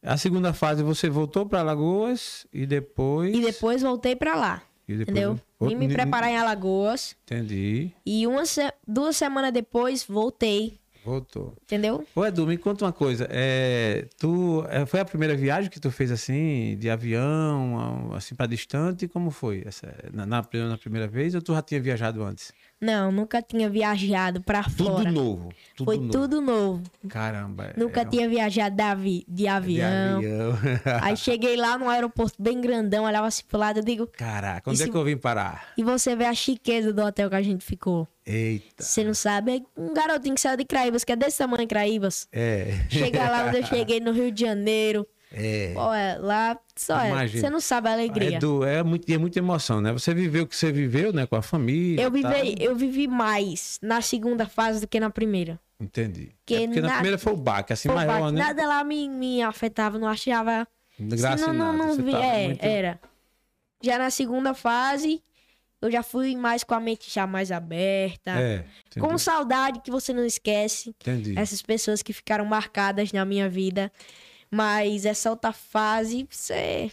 A segunda fase você voltou para Alagoas e depois. E depois voltei pra lá. E Entendeu? Outro- Vim me preparar em Alagoas. Entendi. E uma se- duas semanas depois voltei. Voltou. Entendeu? Ô Edu, me conta uma coisa. É, tu, é, foi a primeira viagem que tu fez assim, de avião, assim para distante? Como foi? Essa, na, na, na primeira vez ou tu já tinha viajado antes? Não, nunca tinha viajado pra Tudo fora. novo. Tudo Foi novo. tudo novo. Caramba. Nunca é, tinha viajado de, de de avião. avião. [laughs] Aí cheguei lá no aeroporto bem grandão, olhava assim pro lado, eu digo, Caraca, onde é se- que eu vim parar? e você vê a chiqueza do hotel que a gente ficou. Eita. Você não sabe, é um garotinho que saiu de Craíbas, que é desse tamanho Craíbas. É. Chega lá onde eu [laughs] cheguei, no Rio de Janeiro. É. Ó, é, lá só é. Imagina. Você não sabe a alegria. É, do, é, muito, é muita emoção, né? Você viveu o que você viveu, né? Com a família. Eu vivi, eu vivi mais na segunda fase do que na primeira. Entendi. Que é porque na na- primeira foi o baque, assim, maior, Bate, né? Nada lá me, me afetava, não achava. Graças não, não, nada. não Você vi, é, muito- era. Já na segunda fase, eu já fui mais com a mente já mais aberta. É, com saudade que você não esquece. entendi. Essas pessoas que ficaram marcadas na minha vida. Mas essa outra fase, você.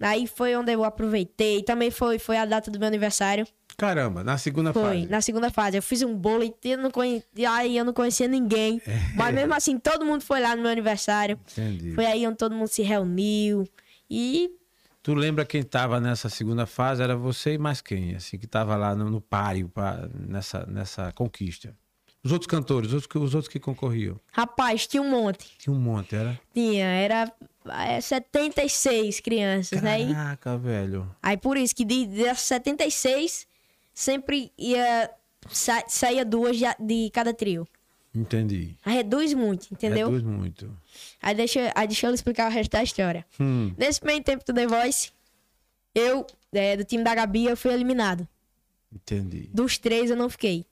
Aí foi onde eu aproveitei. Também foi, foi a data do meu aniversário. Caramba, na segunda Foi, fase. na segunda fase. Eu fiz um bolo inteiro, não conhe... aí eu não conhecia ninguém. É. Mas mesmo assim, todo mundo foi lá no meu aniversário. Entendi. Foi aí onde todo mundo se reuniu. E Tu lembra quem tava nessa segunda fase? Era você e mais quem? Assim, que tava lá no, no páreo pra, nessa, nessa conquista. Os outros cantores, os outros, que- os outros que concorriam. Rapaz, tinha um monte. Tinha um monte, era? Tinha, era é, 76 crianças, né? E- Caraca, velho. aí por isso que de, dessas 76, sempre ia. Sa, saía duas de, de cada trio. Entendi. Aí reduz muito, entendeu? Reduz muito. Aí, deixa, aí deixa eu explicar o resto da história. Hum, Nesse meio tempo do The Voice, eu, é, do time da Gabi, eu fui eliminado. entendi. Dos três eu não fiquei.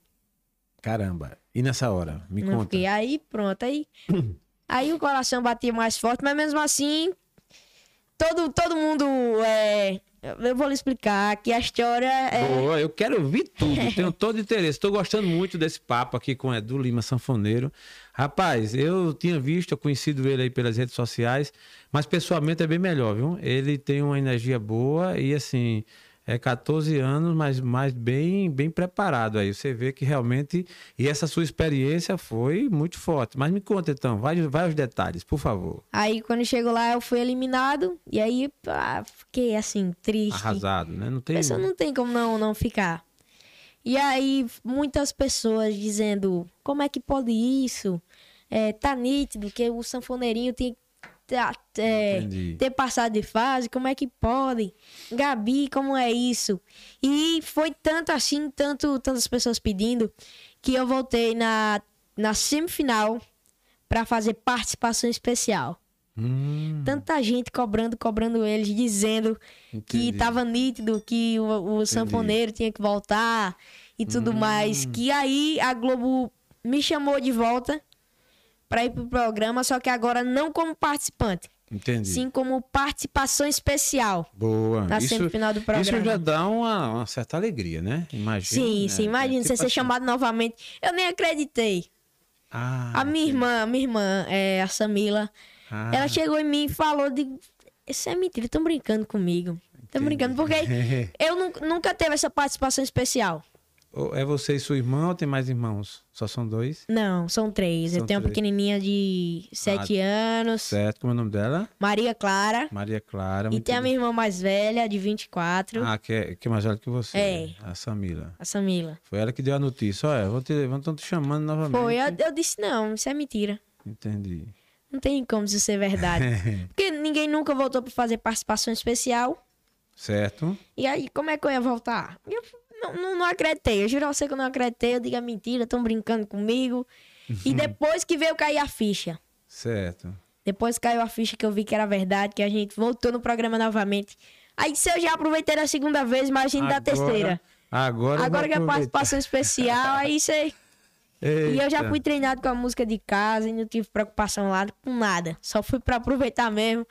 Caramba. E nessa hora? Me não conta. fiquei. Aí pronto, aí. [clears throat] aí o coração batia mais forte, mas mesmo assim, todo, todo mundo. É, eu vou lhe explicar que a história é. Boa, eu quero ouvir tudo, [laughs] tenho todo interesse. Estou gostando muito desse papo aqui com o Edu Lima Sanfoneiro. Rapaz, eu tinha visto, eu conhecido ele aí pelas redes sociais, mas pessoalmente é bem melhor, viu? Ele tem uma energia boa e assim, é 14 anos, mas, mas bem, bem preparado aí. Você vê que realmente, e essa sua experiência foi muito forte. Mas me conta então, vai, vai aos detalhes, por favor. Aí quando chegou lá, eu fui eliminado. E aí ah, fiquei assim, triste. Arrasado, né? Não tem. Pessoa não tem como não, não ficar. E aí, muitas pessoas dizendo, como é que pode isso? É, tá nítido que o sanfoneirinho tem que é, ter passado de fase, como é que pode? Gabi, como é isso? E foi tanto assim, tanto, tantas pessoas pedindo, que eu voltei na, na semifinal para fazer participação especial. Hum, Tanta gente cobrando, cobrando eles, dizendo que Entendi. tava nítido, que o, o sanfoneiro tinha que voltar e tudo Hum. mais. Que aí a Globo me chamou de volta pra ir pro programa, só que agora não como participante, entendi. sim como participação especial. Boa. Na semifinal do programa. Isso já dá uma, uma certa alegria, né? Imagina. Sim, né? sim, imagina É você tipo ser assim, chamado novamente. Eu nem acreditei. Ah, A minha irmã, minha irmã, é, a Samila, ah, ela chegou em mim e falou de. Isso é mentira, estão brincando comigo. Estão brincando, porque [laughs] eu nu- nunca teve essa participação especial. É você e sua irmã ou tem mais irmãos? Só são dois? Não, são três. São eu tenho uma três. pequenininha de sete anos, Certo, como é o nome dela? Maria Clara. Maria Clara. E tem a bem. minha irmã mais velha, de 24, Ah, que é, que é mais velha que você. É. A Samila. a Samila. Foi ela que deu a notícia. Olha, vou te, estão te chamando novamente. Foi, eu, eu disse, não, isso é mentira. Entendi. Não tem como isso ser verdade. [laughs] Porque ninguém nunca voltou pra fazer participação especial. certo. E aí, como é que eu ia voltar? Eu não, não, não acreditei. Eu juro a você que eu não acreditei. Eu digo, é mentira, estão brincando comigo. E depois que veio cair a ficha. Certo. Depois caiu a ficha que eu vi que era verdade, que a gente voltou no programa novamente. Aí se eu já aproveitei da segunda vez, imagine da terceira. Agora, Agora que é participação especial, aí você. E eu já Eita. fui treinado com a música de casa e não tive preocupação lá com nada. Só fui pra aproveitar mesmo,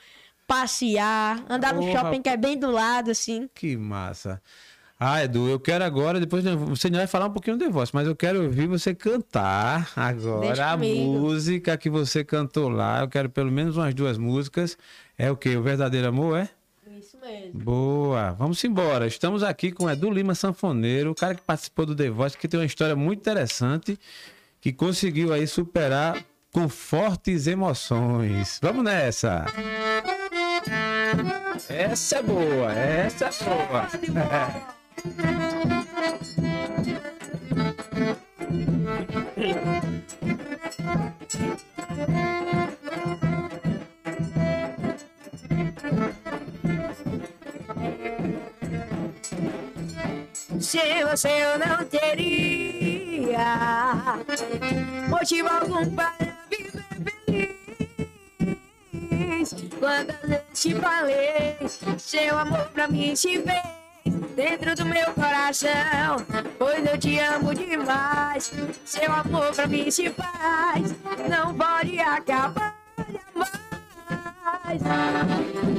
passear, andar no Ô, shopping que é bem do lado, assim. Que massa. Ah, Edu, eu quero agora, depois você vai falar um pouquinho do The Voice, mas eu quero ouvir você cantar agora a música que você cantou lá. Eu quero pelo menos umas duas músicas. É o quê? O Verdadeiro Amor, é? Isso mesmo. Boa, vamos embora. Estamos aqui com o Edu Lima Sanfoneiro, o cara que participou do The Voice, que tem uma história muito interessante, que conseguiu aí superar com fortes emoções. Vamos nessa! Essa é boa, essa é boa. [laughs] Se você eu não teria motivo algum para viver feliz. Quantas vezes te falei, seu amor pra mim se fez dentro do meu coração. Pois eu te amo demais, seu amor pra mim se faz, não pode acabar jamais.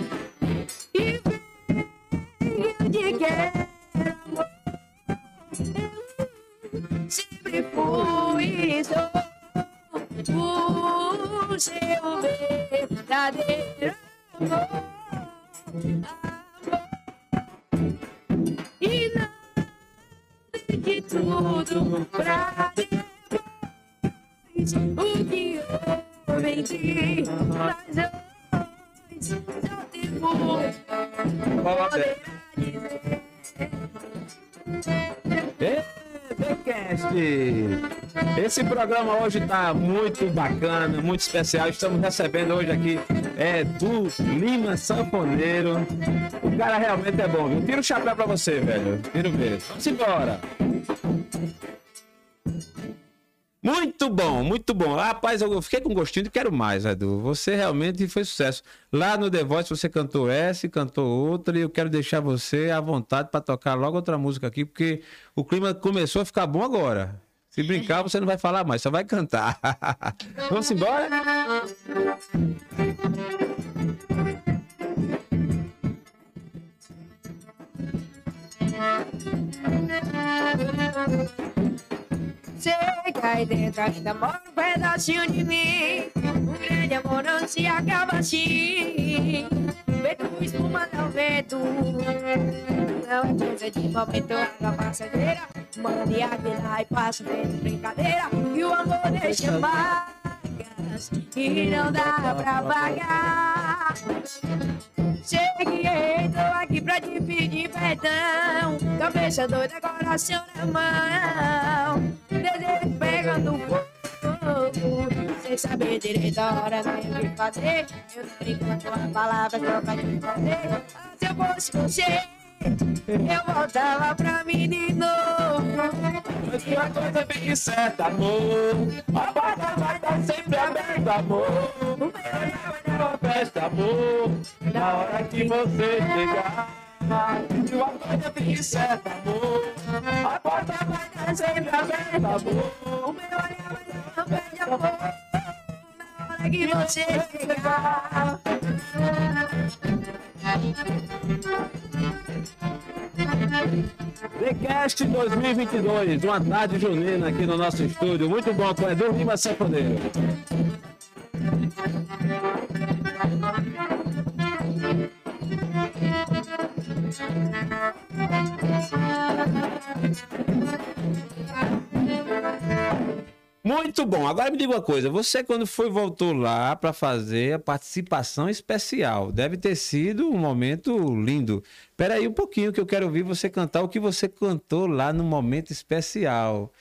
Programa hoje tá muito bacana, muito especial. Estamos recebendo hoje aqui é do Lima Sanfoneiro. O cara realmente é bom, viu? Tira o chapéu pra você, velho. Tira o mesmo. Vamos embora. Muito bom, muito bom. Rapaz, eu fiquei com gostinho de quero mais, Edu. Você realmente foi sucesso. Lá no The Voice você cantou essa e cantou outra, e eu quero deixar você à vontade para tocar logo outra música aqui, porque o clima começou a ficar bom agora. Se brincar, você não vai falar mais, só vai cantar. [laughs] Vamos embora? Que aí dentro ainda mora um pedacinho de mim Um grande amor não se acaba assim Feito espuma no vento Não é coisa de momento, água passageira. Mande água e passa feito brincadeira. E o amor deixa marcas E não dá pra pagar Cheguei, tô aqui pra te pedir perdão. Cabeça doida, coração na mão. Desejo pegando fogo Sem saber direito a hora nem o que fazer Eu tô brincando com as palavras só pra te fazer Se eu fosse você eu voltava pra de novo Mas uma coisa bem certa, amor. A porta vai estar sempre aberta, amor. O vai dar Uma festa, amor. Na hora que você chegar. E bem certa, amor. A porta vai estar sempre aberta, amor. O meu olhar vai pé de amor que você chegar TheCast 2022, uma tarde junina aqui no nosso estúdio. Muito bom, com Edu Lima Sanfoneiro. Muito bom. Agora me diga uma coisa. Você quando foi voltou lá para fazer a participação especial, deve ter sido um momento lindo. Espera aí um pouquinho que eu quero ouvir você cantar o que você cantou lá no momento especial.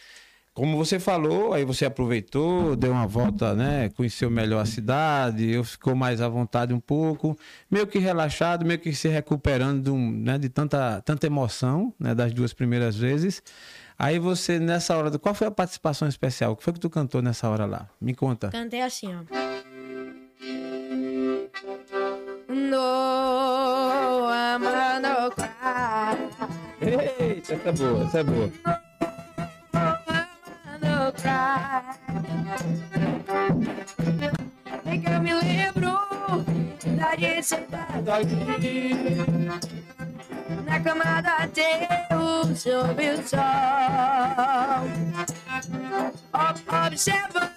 Como você falou, aí você aproveitou, deu uma volta, né? Conheceu melhor a cidade, ficou mais à vontade um pouco, meio que relaxado, meio que se recuperando de, um, né, de tanta, tanta emoção, né? Das duas primeiras vezes. Aí você, nessa hora, qual foi a participação especial? O que foi que tu cantou nessa hora lá? Me conta. Cantei assim, ó. No amando cry, Eita, essa é boa, essa é boa. cry. É que eu me lembro da gente sentada aqui na cama da teu sob o sol. Ob- Observando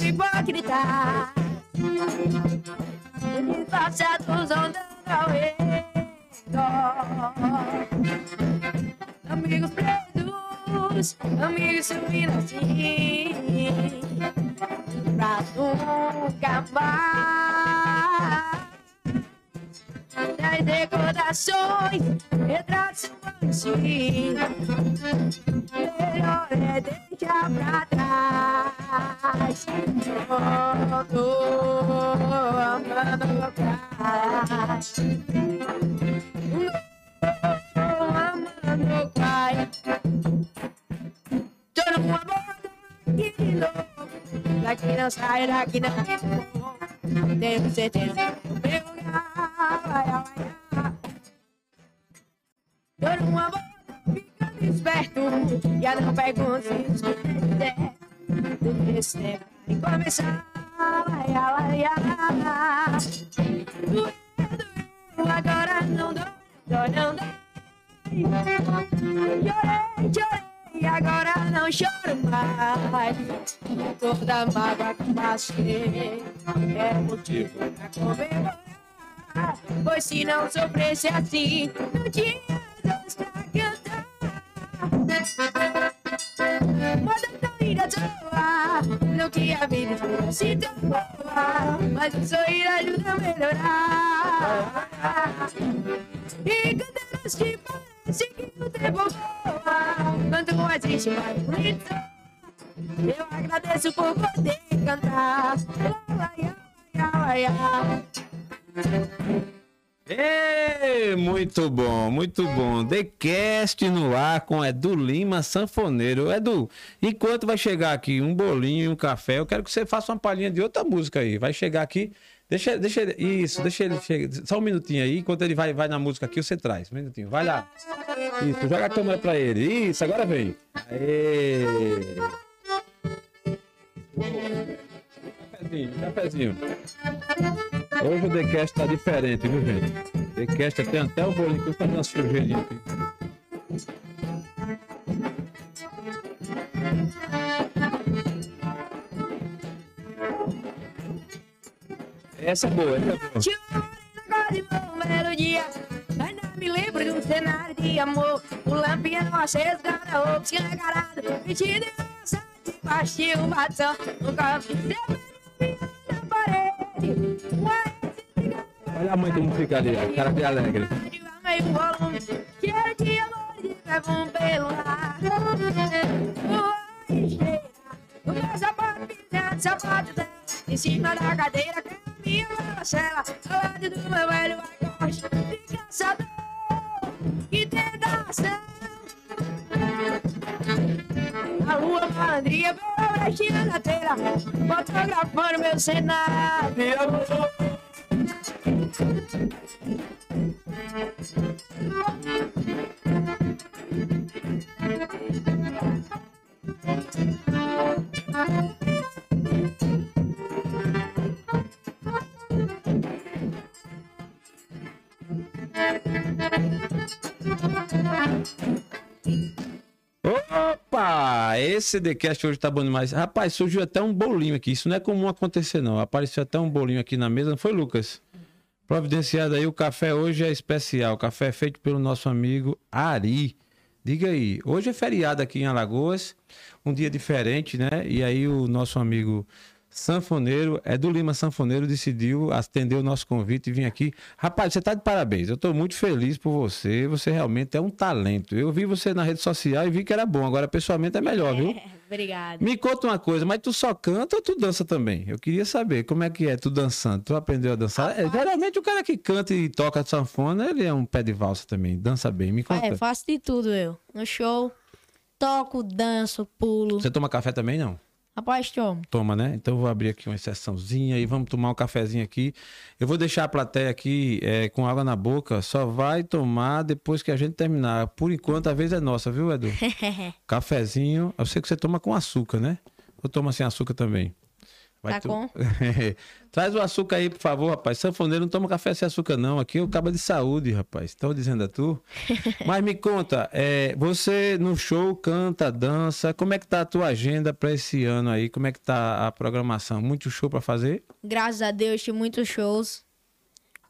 hipócrita disfarçados andando ao redor. Amigos presos, amigos subindo assim, pra nunca mais. Das recordações, retratos antigos. Melhor é deixar pra trás. Tô amando. Tô amando pai. Tô numa borda aqui de novo. Daqui não sai, daqui não. Tenho certeza que o meu lugar vai amanhã. Tô numa borda ficando esperto. Já não pergunto se você quiser. Do que você vai começar. Vai, vai, vai. Doeu, doeu, agora não dói, dói, não dói. Chorei, chorei, agora não choro mais. Toda mágoa que passei é motivo pra comemorar. Pois se não sofresse assim, não tinha dois pra cantar. toa. Não que a vida se tão boa, mas o sorrir ajuda a melhorar. E quando elas te parece que o tempo voa, quanto mais triste, mais bonito. Eu agradeço por poder cantar. Ê, muito bom, muito bom. The Cast no ar com Edu Lima, sanfoneiro. Edu, enquanto vai chegar aqui um bolinho e um café, eu quero que você faça uma palhinha de outra música aí. Vai chegar aqui. Deixa, deixa ele, isso, deixa ele chegar. Só um minutinho aí, enquanto ele vai, vai na música aqui, você traz. Um minutinho, vai lá. Isso, joga a câmera pra ele. Isso, agora vem. Aê. Cafezinho, cafezinho. Hoje o TheCast tá diferente, viu, gente? TheCast tem até o bolinho que faz uma sujeirinha aqui. Essa é boa, essa é boa. Te agora de um belo dia Ainda me lembro de um cenário de amor O lampião aceso, guarda-roupa escancarado E te deu de baixinho, um batom Um copo de cerveja na parede Olha a mãe como fica ali, ó. cara que é alegre. meio volume Cheiro de amor e de perfume pelo ar Oi, cheira O meu sapato pisando, sapato dela Em cima da cadeira caminha uma cela Ao lado do meu velho agosto De caçador e tentação. A lua malandria pela brechinha da telha Fotografando meu cenário TheCast hoje tá bom demais. Rapaz, surgiu até um bolinho aqui. Isso não é comum acontecer, não. Apareceu até um bolinho aqui na mesa, não foi, Lucas? Providenciado aí, o café hoje é especial. O café é feito pelo nosso amigo Ari. Diga aí, hoje é feriado aqui em Alagoas, um dia diferente, né? E aí o nosso amigo Sanfoneiro, é do Lima Sanfoneiro, decidiu atender o nosso convite e vir aqui. Rapaz, você tá de parabéns. Eu tô muito feliz por você. Você realmente é um talento. Eu vi você na rede social e vi que era bom. Agora, pessoalmente, é melhor, viu? Obrigada. Me conta uma coisa, mas tu só canta ou tu dança também? Eu queria saber como é que é tu dançando. Tu aprendeu a dançar? É, geralmente o cara que canta e toca sanfona, ele é um pé de valsa também. Dança bem. Me conta. É, faço de tudo eu. No show, toco, danço, pulo. Você toma café também, não? Rapaz, tomo. Toma, né? Então eu vou abrir aqui uma exceçãozinha e vamos tomar um cafezinho aqui. Eu vou deixar a plateia aqui é, com água na boca. Só vai tomar depois que a gente terminar. Por enquanto, a vez é nossa, viu, Edu? [laughs] Cafezinho. Eu sei que você toma com açúcar, né? Eu tomo sem açúcar também. Tá tu- com? [laughs] Traz o açúcar aí, por favor, rapaz. Sanfoneiro não toma café sem açúcar, não. Aqui é o cabo de saúde, rapaz. Estão dizendo a tu? [laughs] Mas me conta, é, você no show canta, dança. Como é que tá a tua agenda para esse ano aí? Como é que tá a programação? Muito show para fazer? Graças a Deus, tive muitos shows.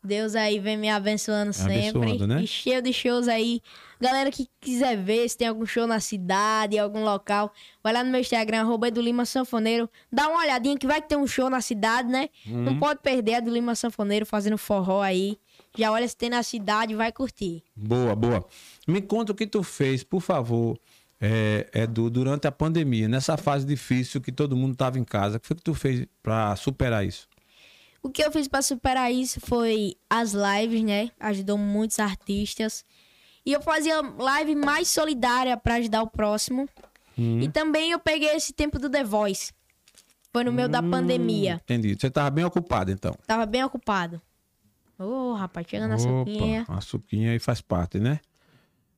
Deus aí vem me abençoando sempre. Abençoando, né? E cheio de shows aí. Galera que quiser ver se tem algum show na cidade, algum local, vai lá no meu Instagram, arroba Edu Lima Sanfoneiro. Dá uma olhadinha que vai tem um show na cidade, né? Uhum. Não pode perder a do Lima Sanfoneiro fazendo forró aí. Já olha se tem na cidade, vai curtir. Boa, boa. Me conta o que tu fez, por favor, é, Edu, durante a pandemia, nessa fase difícil que todo mundo tava em casa. O que foi que tu fez para superar isso? O que eu fiz pra superar isso foi as lives, né? Ajudou muitos artistas. E eu fazia live mais solidária pra ajudar o próximo. Hum. E também eu peguei esse tempo do The Voice. Foi no meio da pandemia. Entendi. Você tava bem ocupado, então. Tava bem ocupado. Ô, rapaz, chegando a suquinha. Opa, a suquinha aí faz parte, né?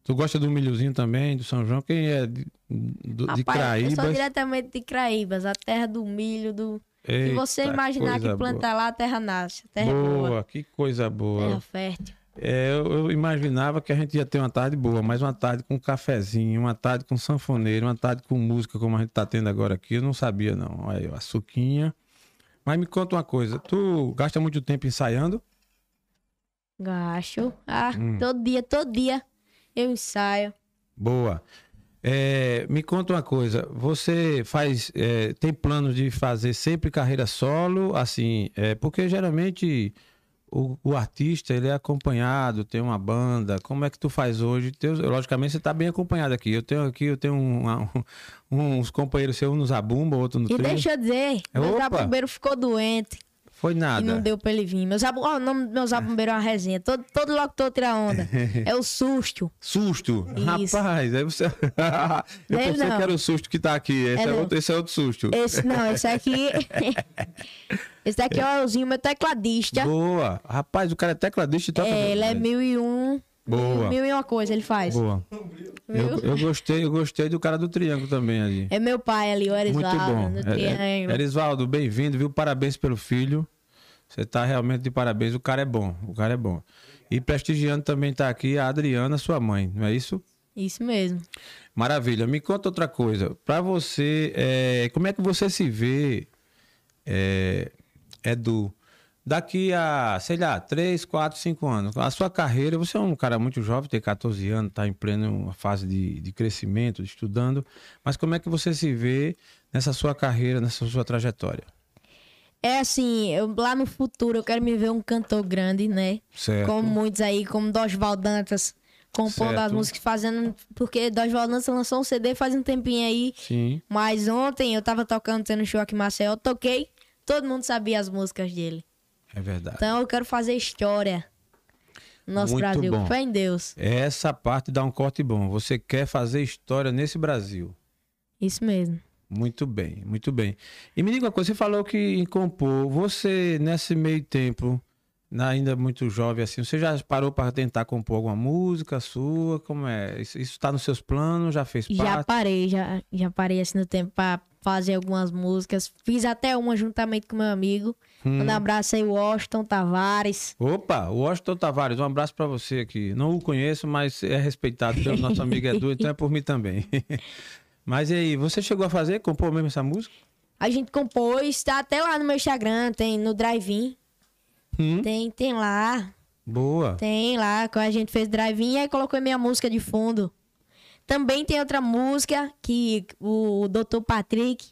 Tu gosta do milhozinho também, do São João? Quem é de, do- de Rapaz, eu Craíbas? sou diretamente de Craíbas, a terra do milho, do... Se Eita, você imaginar que plantar lá, a terra nasce. A terra é boa. boa. boa, que coisa boa. Terra fértil. É, eu, eu imaginava que a gente ia ter uma tarde boa, mas uma tarde com cafezinho, uma tarde com sanfoneiro, uma tarde com música, como a gente tá tendo agora aqui. Eu não sabia, não. Olha aí, a suquinha. Mas me conta uma coisa, tu gasta muito tempo ensaiando? Gacho. Ah, Hum. todo dia, todo dia eu ensaio. Boa. É, me conta uma coisa, você faz, é, tem planos de fazer sempre carreira solo, assim, é, porque geralmente o, o, artista ele é acompanhado, tem uma banda. Como é que tu faz hoje? Teu, logicamente você está bem acompanhado aqui. Eu tenho aqui, eu tenho um, um, [laughs] uns companheiros seus, um no Zabumba, outro no E trio. deixa eu dizer, meu Zabumbeiro ficou doente. Foi nada. E não deu pra ele vir. Meu zabu... oh, o nome do meu zabumbeiro é uma resenha. Todo, todo locutor tira onda. [laughs] É o susto. Susto? Isso. Rapaz, aí você. [laughs] eu é, pensei não. que era o susto que tá aqui. Esse é, é outro, esse é outro susto. Esse não, esse aqui. [laughs] esse daqui é o Elzinho, meu tecladista. Boa. Rapaz, o cara é tecladista e toca. É, ele é mil e um. Boa. Mil e uma coisa ele faz. Boa. Eu, eu, gostei, eu gostei do cara do Triângulo também ali. É meu pai ali, o Erisvaldo. Muito bom. É, é, Erisvaldo, bem-vindo, viu? Parabéns pelo filho. Você tá realmente de parabéns. O cara é bom. O cara é bom. E prestigiando também tá aqui a Adriana, sua mãe, não é isso? Isso mesmo. Maravilha. Me conta outra coisa. Para você, é, como é que você se vê, é, Edu, daqui a, sei lá, 3, 4, 5 anos? A sua carreira, você é um cara muito jovem, tem 14 anos, está em plena fase de, de crescimento, estudando. Mas como é que você se vê nessa sua carreira, nessa sua trajetória? É assim, eu, lá no futuro eu quero me ver um cantor grande, né? Certo. Como muitos aí, como Dosval Dantas, compondo certo. as músicas, fazendo. Porque Dosval Dantas lançou um CD faz um tempinho aí. Sim. Mas ontem eu tava tocando, tendo show aqui em Maceió, eu toquei, todo mundo sabia as músicas dele. É verdade. Então eu quero fazer história. No nosso Muito Brasil. Bom. Fé em Deus. Essa parte dá um corte bom. Você quer fazer história nesse Brasil. Isso mesmo. Muito bem, muito bem. E me diga uma coisa, você falou que compor, você nesse meio tempo, ainda muito jovem assim, você já parou para tentar compor alguma música sua? Como é? Isso está nos seus planos? Já fez parte? Já parei, já, já parei assim no tempo para fazer algumas músicas. Fiz até uma juntamente com meu amigo. Hum. Um abraço aí, Washington Tavares. Opa, Washington Tavares, um abraço para você aqui. Não o conheço, mas é respeitado pelo nosso amigo Edu, então é por mim também. [laughs] Mas e aí, você chegou a fazer, compor mesmo essa música? A gente compôs, tá até lá no meu Instagram, tem no Drive-In. Hum? Tem, tem lá. Boa. Tem lá, quando a gente fez Drive-In, aí colocou minha música de fundo. Também tem outra música que o Dr. Patrick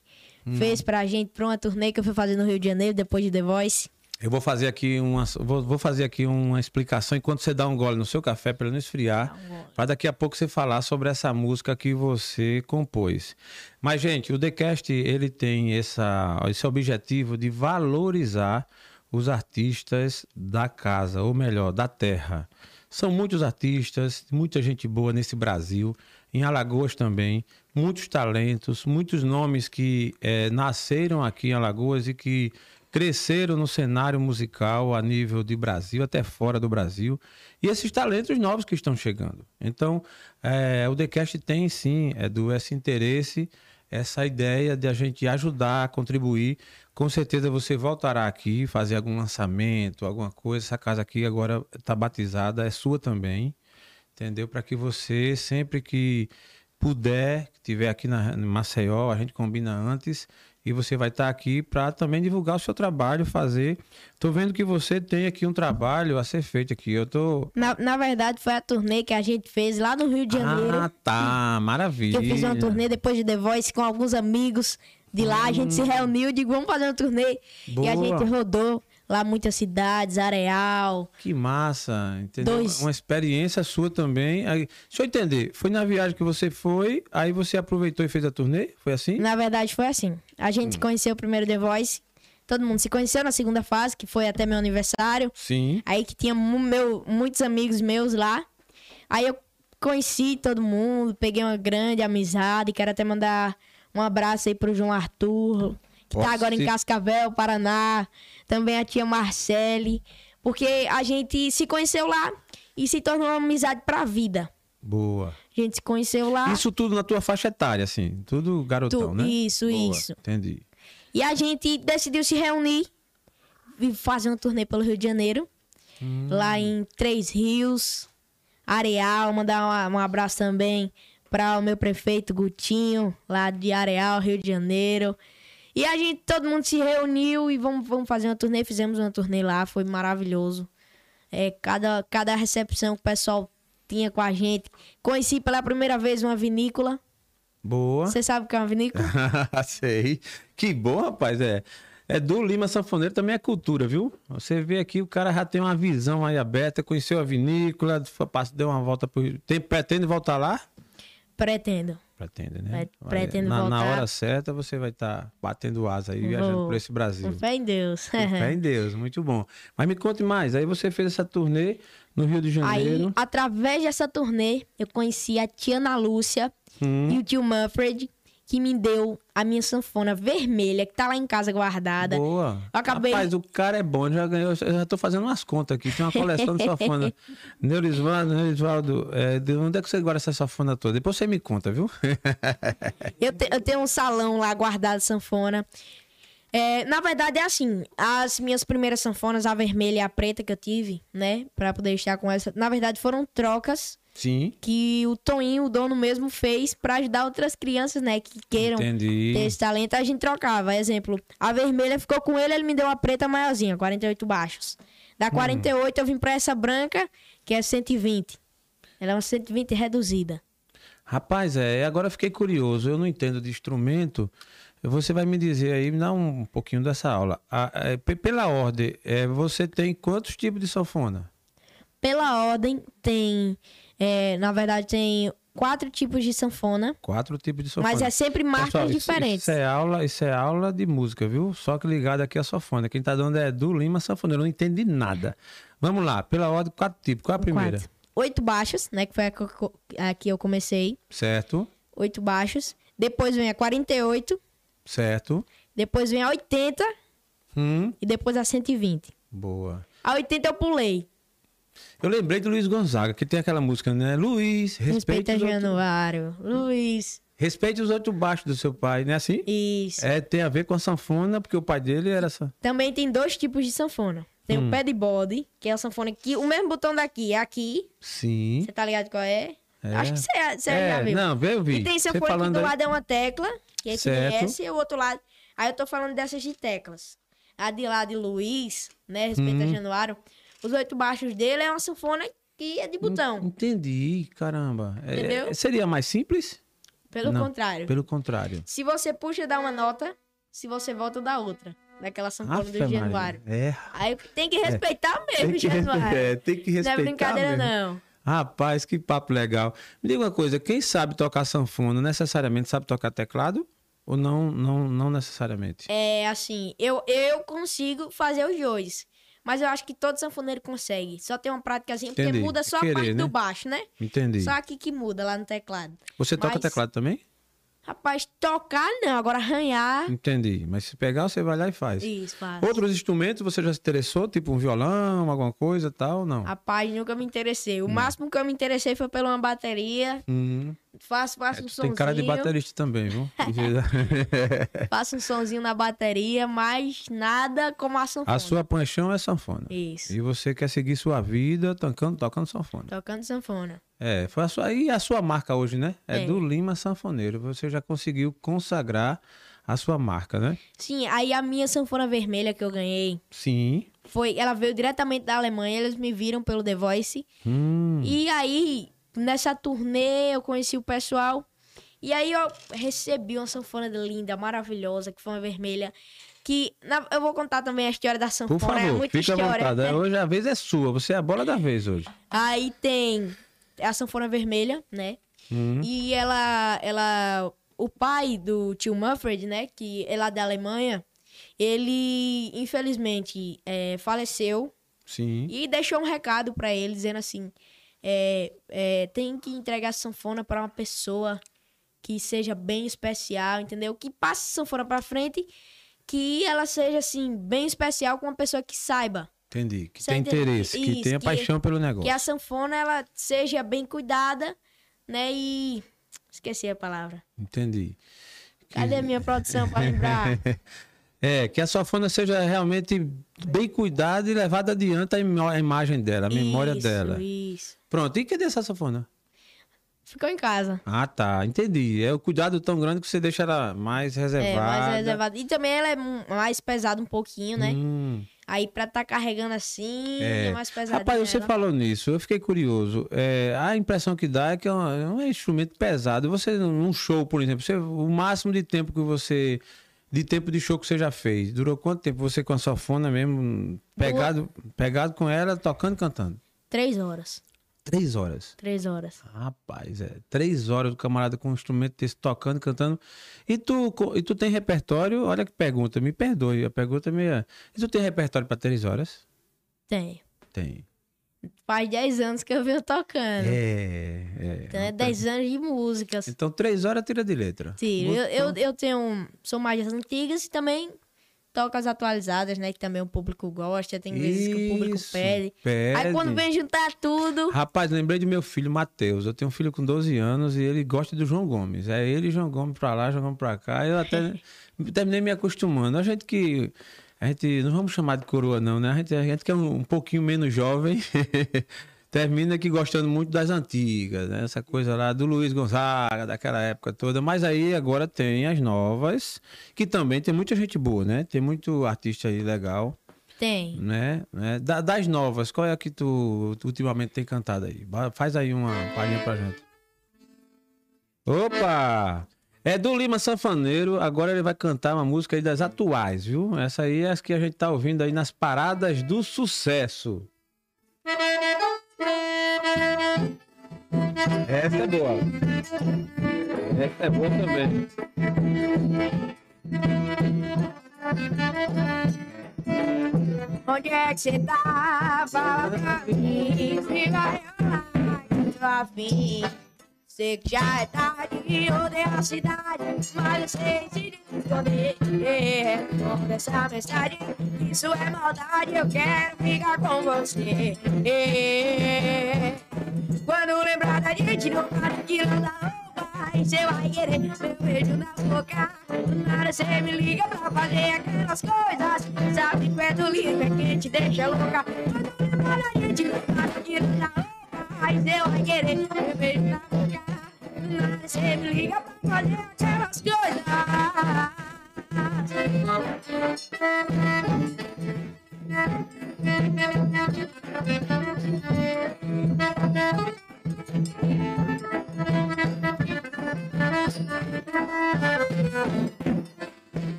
hum. fez pra gente pra uma turnê que eu fui fazer no Rio de Janeiro, depois de The Voice. Eu vou fazer aqui uma, vou, vou, fazer aqui uma explicação enquanto você dá um gole no seu café para não esfriar, para daqui a pouco você falar sobre essa música que você compôs. Mas gente, o TheCast ele tem essa, esse objetivo de valorizar os artistas da casa, ou melhor, da terra. São muitos artistas, muita gente boa nesse Brasil, em Alagoas também, muitos talentos, muitos nomes que é, nasceram aqui em Alagoas e que cresceram no cenário musical a nível de Brasil, até fora do Brasil, e esses talentos novos que estão chegando. Então, é, o TheCast tem sim, é do esse interesse, essa ideia de a gente ajudar, contribuir. Com certeza você voltará aqui, fazer algum lançamento, alguma coisa. Essa casa aqui agora está batizada, é sua também, entendeu? Para que você, sempre que puder, estiver aqui na Maceió, a gente combina antes e você vai estar aqui para também divulgar o seu trabalho, fazer. Tô vendo que você tem aqui um trabalho a ser feito aqui. Eu tô. Na, na verdade, foi a turnê que a gente fez lá no Rio de Janeiro. Ah, tá. Maravilha. eu fiz uma turnê depois de The Voice com alguns amigos de lá. Hum. A gente se hum. reuniu e digo, vamos fazer uma turnê. Boa. E a gente rodou lá muitas cidades, Areal. Que massa, entendeu? Dois... Uma experiência sua também. Aí, deixa eu entender, foi na viagem que você foi, aí você aproveitou e fez a turnê? Foi assim? Na verdade foi assim. A gente hum. conheceu o primeiro The Voice, todo mundo se conheceu na segunda fase, que foi até meu aniversário. Sim. Aí que tinha meu, muitos amigos meus lá. Aí eu conheci todo mundo, peguei uma grande amizade, quero até mandar um abraço aí pro João Arthur, que Posso tá agora em Cascavel, Paraná. Também a tia Marcele. Porque a gente se conheceu lá e se tornou uma amizade pra vida. Boa. A gente se conheceu lá. Isso tudo na tua faixa etária, assim. Tudo garotão, tu, né? Isso, Boa. isso. Entendi. E a gente decidiu se reunir e fazer um turnê pelo Rio de Janeiro. Hum. Lá em Três Rios, Areal. Mandar um abraço também para o meu prefeito Gutinho, lá de Areal, Rio de Janeiro. E a gente, todo mundo se reuniu e vamos, vamos fazer uma turnê. Fizemos uma turnê lá, foi maravilhoso. É, cada, cada recepção que o pessoal tinha com a gente. Conheci pela primeira vez uma vinícola. Boa. Você sabe o que é uma vinícola? [laughs] Sei. Que bom, rapaz. É. É do Lima Sanfoneiro também é cultura, viu? Você vê aqui, o cara já tem uma visão aí aberta, conheceu a vinícola, deu uma volta por. Tem, pretende voltar lá? Pretendo. Pretende, né? Pre- Olha, pretendo na, na voltar. hora certa você vai estar batendo asa aí, viajando por esse Brasil. Com fé em Deus. Com fé em [laughs] Deus, muito bom. Mas me conte mais, aí você fez essa turnê no Rio de Aí, Janeiro. através dessa turnê, eu conheci a tia Ana Lúcia Hum. e o tio Manfred, que me deu a minha sanfona vermelha, que tá lá em casa guardada. Boa. Eu acabei- Rapaz, o cara é bom, já ganhou. Eu já tô fazendo umas contas aqui. Tem uma coleção de safona. [laughs] Neurisvaldo, Neurisvaldo, é, de onde é que você guarda essa safona toda? Depois você me conta, viu? [laughs] Eu, te- eu tenho um salão lá guardado sanfona. É, na verdade, é assim: as minhas primeiras sanfonas, a vermelha e a preta que eu tive, né, pra poder estar com essa, na verdade foram trocas Sim. que o Toninho, o dono mesmo, fez pra ajudar outras crianças, né, que queiram Entendi. ter esse talento. A gente trocava. Exemplo, a vermelha ficou com ele, ele me deu a preta maiorzinha, 48 baixos. Da 48 eu vim pra essa branca, que é 120. Ela é uma 120 reduzida. Rapaz, é, agora eu fiquei curioso. Eu não entendo de instrumento. Você vai me dizer aí, me dá um pouquinho dessa aula. A- é, pe- pela ordem, é, você tem quantos tipos de sanfona? Pela ordem, tem. É, na verdade, tem quatro tipos de sanfona, Quatro tipos de sanfona. mas é sempre marcas Pessoal, isso- diferentes. Isso é, aula, isso é aula de música, viu? Só que ligado aqui a sanfona. Quem tá dando é do Lima Sanfoneiro, não entende nada. Vamos lá, pela ordem, quatro tipos. Qual é a primeira? Quatro. Oito baixos, né? Que foi a que eu- a que eu comecei. Certo, Oito baixos. Depois vem a 48. certo. Depois vem a 80. Hum, E depois a 120. boa. A 80 eu pulei. Eu lembrei do Luiz Gonzaga, que tem aquela música, né? Luiz, respeite, Respeita os, outros, Januário. Luiz. respeite os outros baixos do seu pai, não é assim? Isso. É, tem a ver com a sanfona, porque o pai dele era. Também tem dois tipos de sanfona. Tem Hum. o pad body, que é a sanfona que o mesmo botão daqui é aqui. Sim. Você tá ligado qual é? É. Acho que você você É, já viu. não, eu vi. E tem sanfona que do aí- lado é uma tecla, que é que Certo. e o outro lado. Aí eu tô falando dessas de teclas. A de lá de Luiz, né? Respeita Hum. Januário. Os oito baixos dele é uma sanfona que é de botão. Entendi, caramba. É, Entendeu? seria mais simples? Pelo Não, contrário. Pelo contrário. Se você puxa, dá uma nota. Se você volta, dá outra. Daquela sanfona Ave do. Januário. É, Aí tem que respeitar mesmo tem o que, respe- Januário. [laughs] é, tem que Não respeitar é brincadeira, mesmo. não. Rapaz, que papo legal. Me diga uma coisa, quem sabe tocar sanfona necessariamente sabe tocar teclado? Ou não, não, não necessariamente? É assim, eu, eu consigo fazer os dois. Mas eu acho que todo sanfoneiro consegue. Só tem uma práticazinha, porque Entendi. muda só Querer, a parte né? do baixo, né? Entendi. Só aqui que muda lá no teclado. Você toca Mas- teclado também? Rapaz, tocar não, agora arranhar. Entendi. Mas se pegar, você vai lá e faz. Isso, faz. Outros instrumentos você já se interessou? Tipo um violão, alguma coisa tal? Não. Rapaz, nunca me interessei. O máximo que eu me interessei foi pela uma bateria. Hum, Faço, faço um sonzinho. tem cara de baterista também, viu? [laughs] Faço um sonzinho na bateria, mas nada como a sanfona. A sua paixão é sanfona. Isso. E você quer seguir sua vida tocando, tocando sanfona. Tocando sanfona. É, foi a sua, e a sua marca hoje, né? É, É. do Lima Sanfoneiro. Você já conseguiu consagrar a sua marca, né? Sim, aí a minha sanfona vermelha que eu ganhei Sim. foi. Ela veio diretamente da Alemanha, eles me viram pelo The Voice. Hum, E aí, nessa turnê, eu conheci o pessoal. E aí eu recebi uma sanfona linda, maravilhosa, que foi uma vermelha. Que na- eu vou contar também a história da sanfona. por favor, é muita fica à vontade. né? [laughs] Hoje a vez é sua. Você é a bola da vez hoje. Aí tem a sanfona vermelha, né? Hum, E ela, ela, o pai do tio Manfred, né, que é lá da Alemanha, ele infelizmente é, faleceu sim. e deixou um recado pra ele dizendo assim, é, é, tem que entregar a sanfona pra uma pessoa que seja bem especial, entendeu? Que passe a sanfona pra frente, que ela seja assim bem especial com uma pessoa que saiba Entendi. Que Você tem entende? interesse, que Isso, tenha que- paixão pelo negócio. que a sanfona ela seja bem cuidada, né? E esqueci a palavra. Entendi. Cadê a minha produção pra lembrar? [laughs] É, que a sanfona seja realmente bem cuidada e levada adiante a, imó- a imagem dela, a memória Isso, dela. Isso. Pronto, e cadê essa sanfona? ficou em casa. Ah, tá. Entendi. É o cuidado tão grande que você deixa ela mais reservada. É, mais reservado. E também ela é mais pesada um pouquinho, né? Hum, Aí pra tá carregando assim, é, é. mais pesado. Rapaz, você falou nisso, eu fiquei curioso. É, a impressão que dá é que é um, é um instrumento pesado. Você, num show, por exemplo, você- o máximo de tempo que você. De tempo de show que você já fez. Durou quanto tempo você com a sanfona mesmo? Pegado, pegado com ela, tocando e cantando? Três horas. Três horas. Três horas. Rapaz, é. Três horas do camarada com um instrumento desse tocando, cantando. E tu, e tu tem repertório? Olha que pergunta, me perdoe. A pergunta é meio. E tu tem repertório para três horas? Tem. Tem. Faz dez anos que eu venho tocando. É, é. Então é dez anos de músicas. Então, três horas tira de letra. Tiro. Eu, eu, eu tenho. Sou mais das antigas e também toco as atualizadas, né? Que também o público gosta. Tem vezes que o público Isso, pede. pede. Aí quando vem juntar tudo. Rapaz, lembrei de meu filho, Matheus. Eu tenho um filho com 12 anos e ele gosta do João Gomes. É ele e João Gomes pra lá, João Gomes pra cá. Eu até [laughs] terminei me acostumando. A gente que. A gente não vamos chamar de coroa, não, né? A gente, a gente que é um, um pouquinho menos jovem. [laughs] Termina aqui gostando muito das antigas, né? Essa coisa lá do Luiz Gonzaga, daquela época toda. Mas aí agora tem as novas, que também tem muita gente boa, né? Tem muito artista aí legal Tem. né? né? Da- das novas, qual é a que tu, tu ultimamente tem cantado aí? Faz aí uma palhinha pra gente. Opa! É do Lima Sanfaneiro, agora ele vai cantar uma música aí das atuais, viu? Essa aí é as que a gente tá ouvindo aí nas paradas do sucesso. Essa é boa. Essa é boa também. Onde é que você tá? Fala pra mim. Rolar, eu tô afim. Sei que já é tarde, odeio a cidade, mas eu sei se esconder. Responda essa mensagem, isso é maldade, eu quero ficar com você. Quando lembrar da gente, não para de não dar roupa, você vai querer meu beijo na boca. Nada você me liga pra fazer aquelas coisas, sabe quanto lindo é que te deixa louca. Quando lembrar da gente, não para de roupa. Mas eu vai querer meu beijo na boca. Nada me liga pra fazer aquelas coisas.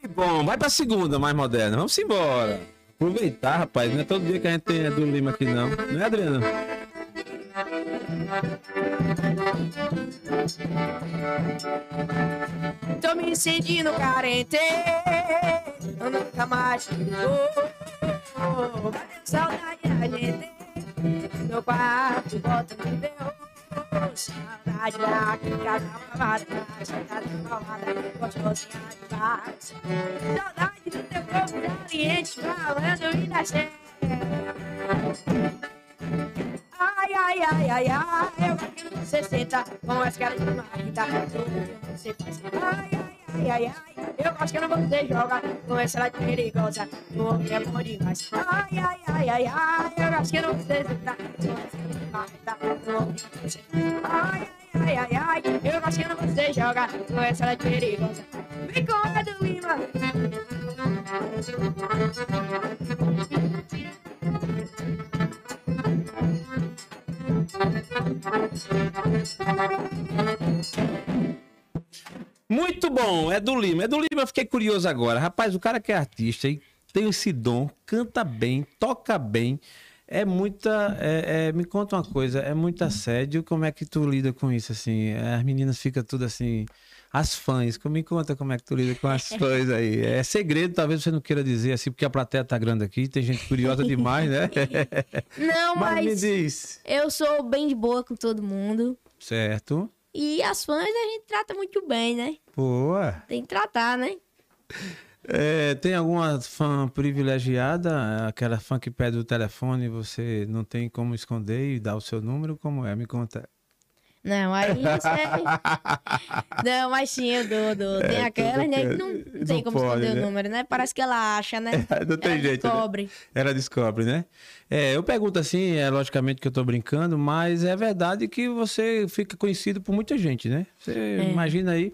Que bom, vai pra segunda, mais moderna. Vamos embora. Aproveitar, rapaz. Não é todo dia que a gente tem do Lima aqui, não. Não é, Adriano? Tô me sentindo carente, eu nunca mais. Bateu saudade da gente, meu quarto bota me deu. Saudade da casa pavada, sentada palmada, gostosinha demais. Saudade do teu corpo caliente, falando e da Ai, ai, ai, ai, ai, eu quero que você senta com as caras de marrita. Você faz. Ai, ai, ai, ai, ai, eu gosto que você joga com essa lá de perigosa. Homem é bom demais. Ai, ai, ai, ai, ai, eu gosto que você senta com as caras de é você Ai, ai, ai, ai, eu gosto que você joga com essa lá de perigosa. Vem com a do Lima. Muito bom, é do Lima. É do Lima, eu fiquei curioso agora. Rapaz, o cara que é artista e tem esse dom, canta bem, toca bem. É muita. é- é- me conta uma coisa, é muito assédio. Como é que tu lida com isso, assim? As meninas ficam tudo assim. As fãs, me conta como é que tu lida com as fãs aí. É segredo, talvez você não queira dizer assim, porque a plateia tá grande aqui, tem gente curiosa demais, né? [laughs] Não, Mas me mas diz. eu sou bem de boa com todo mundo. Certo. E as fãs a gente trata muito bem, né? Boa. Tem que tratar, né? É, tem alguma fã privilegiada? Aquela fã que pede o telefone e você não tem como esconder e dá o seu número? Como é? Me conta. Não, aí [laughs] é... [laughs] Não, mas sim, eu dou, dou. Tem É, aquela, tudo né, que- não, não tem como pode, esconder né? o número, né? Parece que ela acha, né? [laughs] Não tem Ela jeito, né? descobre. Ela descobre, né? É, eu pergunto assim, é logicamente que eu tô brincando, mas é verdade que você fica conhecido por muita gente, né? Você É. imagina aí,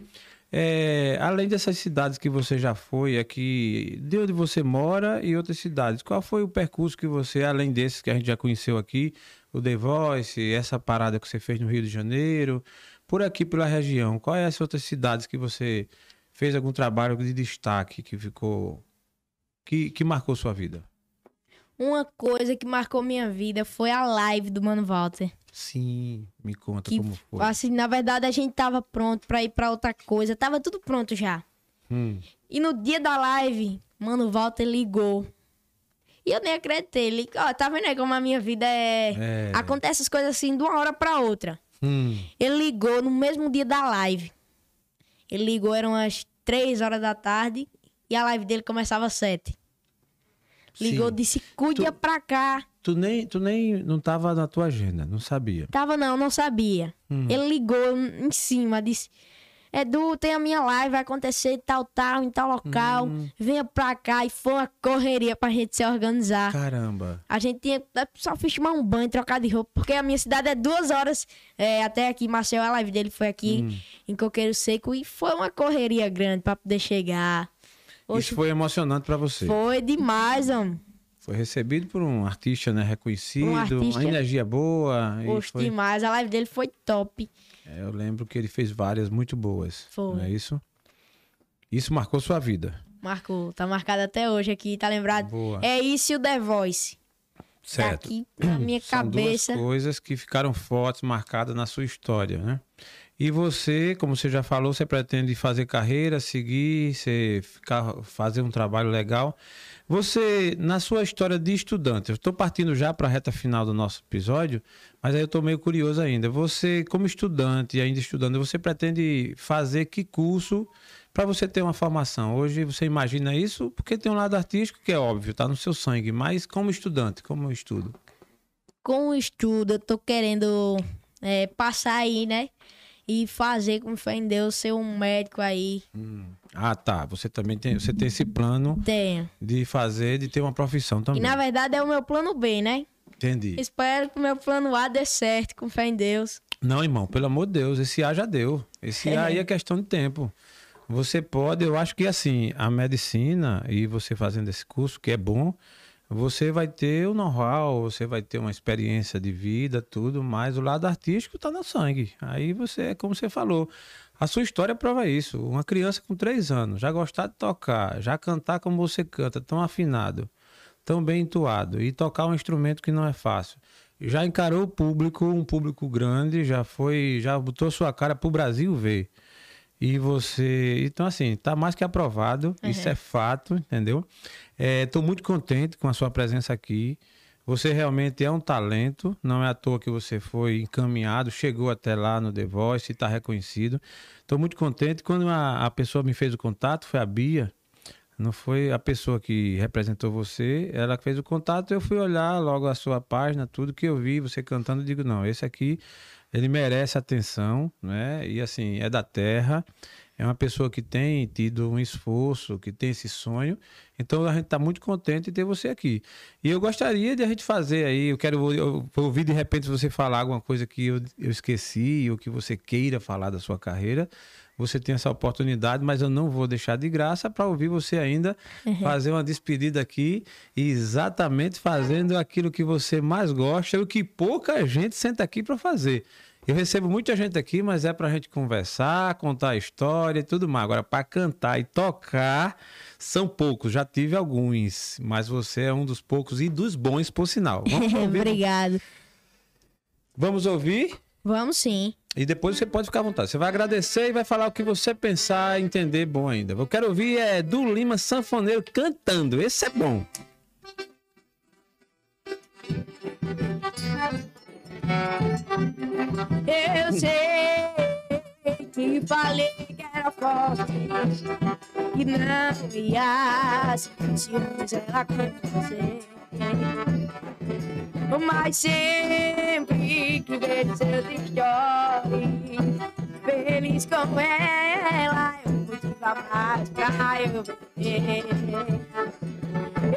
é, além dessas cidades que você já foi aqui, de onde você mora e outras cidades, qual foi o percurso que você, além desses que a gente já conheceu aqui, o The Voice, essa parada que você fez no Rio de Janeiro, por aqui pela região, quais essas outras cidades que você fez algum trabalho de destaque que ficou, que, que marcou sua vida? Uma coisa que marcou minha vida foi a live do Mano Walter. Sim, me conta Que, como foi. assim, na verdade, a gente tava pronto pra ir pra outra coisa. Tava tudo pronto já. Hum, E no dia da live, Mano Walter ligou. E eu nem acreditei. Ele, ó, tá vendo aí como a minha vida é... É. Acontece as coisas assim de uma hora pra outra. hum, Ele ligou no mesmo dia da live. Ele ligou, eram as três horas da tarde. E a live dele começava às sete. Ligou, sim. disse, cuida Tu- pra cá. Tu nem, tu nem não tava na tua agenda, não sabia. Tava não, não sabia. Hum. Ele ligou em cima, disse: Edu, tem a minha live, vai acontecer em tal, tal, em tal local. Hum. Venha pra cá. E foi uma correria pra gente se organizar. Caramba. A gente tinha só fiz tomar um banho, trocar de roupa, porque a minha cidade é duas horas é, até aqui. Maceió, a live dele foi aqui Hum. em Coqueiro Seco e foi uma correria grande pra poder chegar. Isso Oxe, foi emocionante pra você. foi demais, homem. Foi recebido por um artista, né, reconhecido, Um artista- uma energia boa. Oxe, foi- demais. A live dele foi top. É, eu lembro que ele fez várias muito boas. Foi. Não é isso? Isso marcou sua vida. Marcou, tá marcado até hoje aqui, tá lembrado? Boa. É isso e o The Voice. Tá Certo. aqui na minha São cabeça. duas coisas que ficaram fortes, marcadas na sua história, né? E você, como você já falou, você pretende fazer carreira, seguir, você ficar, fazer um trabalho legal. Você, na sua história de estudante, eu estou partindo já para a reta final do nosso episódio, mas aí eu estou meio curioso ainda. Você, como estudante e ainda estudando, você pretende fazer que curso para você ter uma formação? Hoje você imagina isso porque tem um lado artístico que é óbvio, está no seu sangue, mas como estudante, como estudo? Com o estudo, eu tô querendo é, passar aí, né? E fazer, com fé em Deus, ser um médico aí. Ah, tá. Você também tem, você tem esse plano Tenho. de fazer, de ter uma profissão E também. na verdade é o meu plano B, né? Entendi. Espero que o meu plano A dê certo, com fé em Deus. Não, irmão, pelo amor de Deus, esse A já deu. Esse A aí é questão de tempo. Você pode, eu acho que assim, a medicina e você fazendo esse curso, que é bom, você vai ter o know-how, você vai ter uma experiência de vida, tudo, mas o lado artístico tá no sangue. Aí você, é como você falou, a sua história prova isso. Uma criança com três anos, já gostar de tocar, já cantar como você canta, tão afinado, tão bem entoado, e tocar um instrumento que não é fácil. Já encarou o público, um público grande, já foi, já botou sua cara pro Brasil ver. E você. Então, assim, tá mais que aprovado. Isso é fato, entendeu? Estou muito contente com a sua presença aqui. Você realmente é um talento. Não é à toa que você foi encaminhado, chegou até lá no The Voice está reconhecido. Estou muito contente. Quando a, a pessoa me fez o contato, foi a Bia. Não foi a pessoa que representou você, ela fez o contato. Eu fui olhar logo a sua página, tudo que eu vi, você cantando, digo: não, esse aqui, ele merece atenção, né? E assim, é da terra, é uma pessoa que tem tido um esforço, que tem esse sonho. Então a gente está muito contente de ter você aqui. E eu gostaria de a gente fazer aí, eu quero eu vou ouvir de repente você falar alguma coisa que eu, eu esqueci ou que você queira falar da sua carreira. Você tem essa oportunidade, mas eu não vou deixar de graça para ouvir você ainda [laughs] fazer uma despedida aqui, exatamente fazendo aquilo que você mais gosta e o que pouca gente senta aqui para fazer. Eu recebo muita gente aqui, mas é para a gente conversar, contar a história e tudo mais. Agora, para cantar e tocar, são poucos. Já tive alguns, mas você é um dos poucos e dos bons, por sinal. [laughs] Vamos ouvir? Obrigado. Vamos ouvir? Vamos sim. E depois você pode ficar à vontade. Você vai agradecer e vai falar o que você pensar e entender bom ainda. Eu quero ouvir é do Lima Sanfoneiro cantando. Esse é bom. Eu sei que falei que era forte, que não ia se mas ela acontecer. Mas sempre que vejo seus stories Feliz com ela Eu motiva mais pra eu ver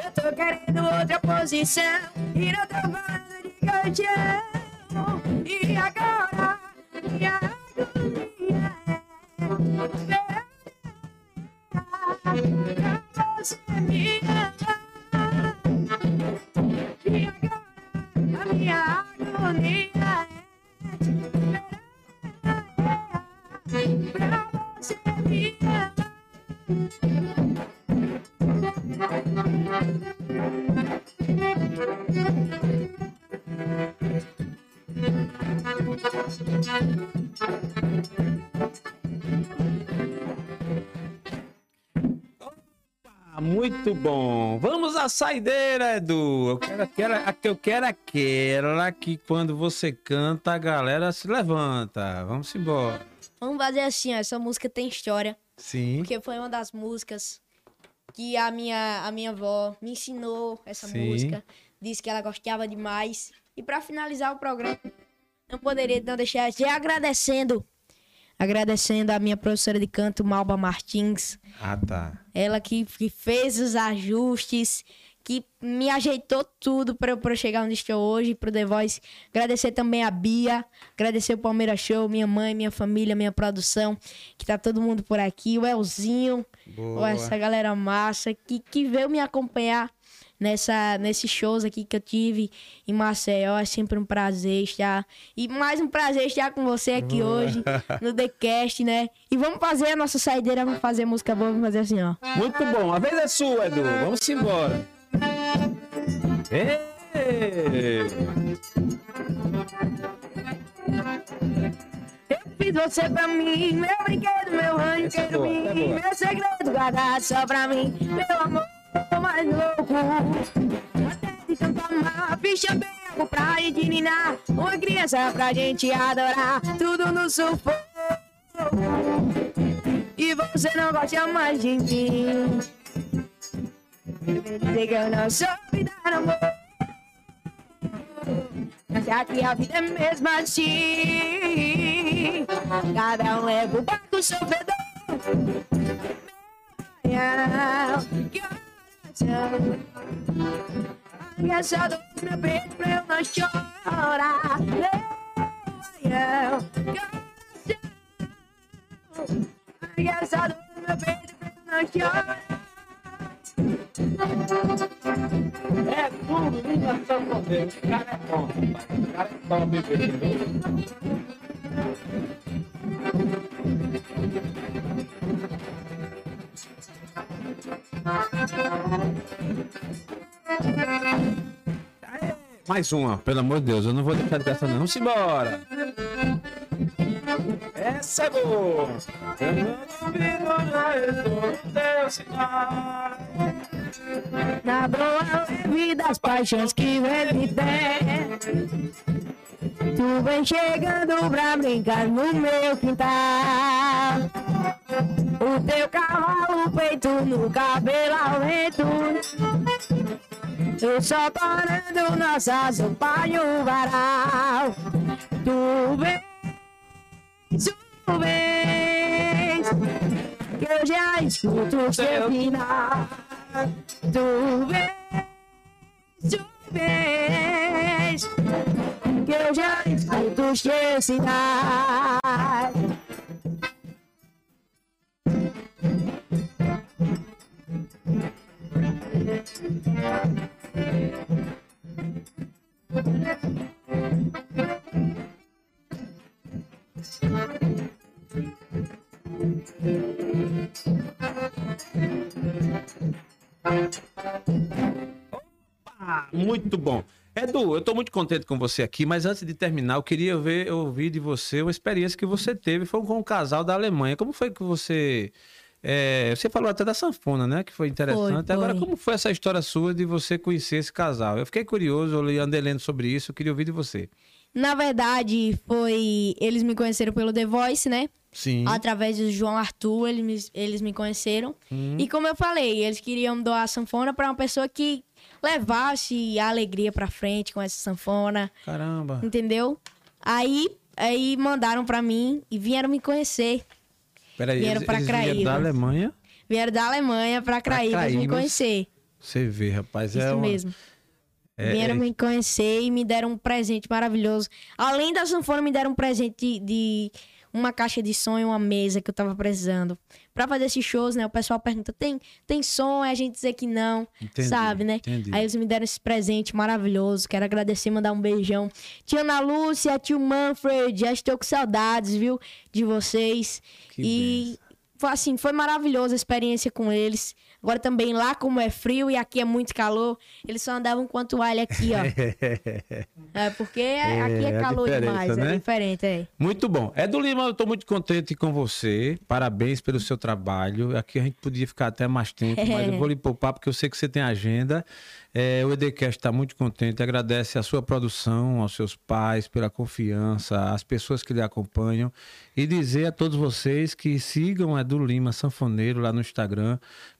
Eu tô querendo outra posição E não tô falando de colchão E agora é Pra muito bom. Vamos à saideira, Edu. Eu quero aquela, eu quero é aquela que quando você canta a galera se levanta. Vamos embora. Vamos fazer assim, ó, essa música tem história. Sim. Porque foi uma das músicas que a minha, a minha avó me ensinou essa Sim. música. Disse que ela gostava demais. E pra finalizar o programa, não poderia não deixar de agradecendo. Agradecendo a minha professora de canto, Malba Martins. Ah, tá. Ela que, que fez os ajustes, que me ajeitou tudo para eu, pra eu chegar onde estou hoje, pro The Voice. Agradecer também a Bia, agradecer o Palmeiras Show, minha mãe, minha família, minha produção, que tá todo mundo por aqui, o Elzinho, Boa. essa galera massa que, que veio me acompanhar nessa, nesses shows aqui que eu tive em Maceió. É sempre um prazer estar. E mais um prazer estar com você aqui hoje no The Cast, né? E vamos fazer a nossa saideira, vamos fazer música boa, vamos fazer assim, ó. Muito bom. A vez é sua, Edu. Vamos embora. Eu fiz você pra mim, meu brinquedo, meu anjo é boa, essa é mim, meu segredo guardado só pra mim, meu amor mais louco. Até de tanto amar, ficha bem algo pra ninar, uma criança pra gente adorar, tudo no sufoco. E você não gosta mais de mim. Dizer que eu não soube dar amor. Já que a vida é mesmo assim Cada um leva o barco sofredor Que oração Essa dor no meu peito pra eu não chorar Leão, que oração Essa dor no meu peito pra eu não chorar É tudo, ligação com Deus. O cara é bom, rapaz. Cara é bom, bebê. Mais uma, pelo amor de Deus, eu não vou deixar dessa não. Vamos embora. Essa é boa. Eu não. Na boa leve das paixões que ele tem Tu vem chegando pra brincar no meu quintal O teu cavalo peito no cabelo ao vento Eu só parando nossa sopa e o varal. Tu vens, tu vens Que eu já escuto o seu final Tu vês, tu vês Que eu já escuto os teus sinais Ah, muito bom. Edu, eu tô muito contente com você aqui, mas antes de terminar, eu queria ver, ouvir de você uma experiência que você teve, foi com um casal da Alemanha. Como foi que você. É, você falou até da sanfona, né? Que foi interessante. Foi, Agora, foi. como foi essa história sua de você conhecer esse casal? Eu fiquei curioso, eu li- andei lendo sobre isso, eu queria ouvir de você. Na verdade, foi. Eles me conheceram pelo The Voice, né? Sim. Através do João Arthur, eles me, eles me conheceram. E como eu falei, eles queriam doar a sanfona pra uma pessoa que levasse a alegria pra frente com essa sanfona, Caramba. entendeu? Aí, aí mandaram pra mim e vieram me conhecer. Peraí, Vieram pra eles vieram Craíbas. da Alemanha. Vieram da Alemanha pra Craíbas me Craíbas. conhecer. Você vê, rapaz. Isso é uma- mesmo. é- Vieram é- me conhecer e me deram um presente maravilhoso. Além da sanfona, me deram um presente de, de uma caixa de som e uma mesa que eu tava precisando. Pra fazer esses shows, né? O pessoal pergunta: tem, tem som? Aí a gente dizer que não, Entendi, sabe, né? entendi. Aí eles me deram esse presente maravilhoso. Quero agradecer, mandar um beijão. Tia Ana Lúcia, tio Manfred, já estou com saudades, viu? De vocês. Que e foi assim, foi maravilhosa a experiência com eles. Agora também lá, como é frio e aqui é muito calor, eles só andavam com a toalha aqui, ó. [laughs] É, porque É, aqui é a calor demais, né? é diferente, é. Muito bom. Edu Lima, eu tô muito contente com você. Parabéns pelo seu trabalho. Aqui a gente podia ficar até mais tempo, mas eu [laughs] vou lhe poupar porque eu sei que você tem agenda. É, o EDCast está muito contente, agradece a sua produção, aos seus pais pela confiança, às pessoas que lhe acompanham e dizer a todos vocês que sigam Edu Lima Sanfoneiro lá no Instagram.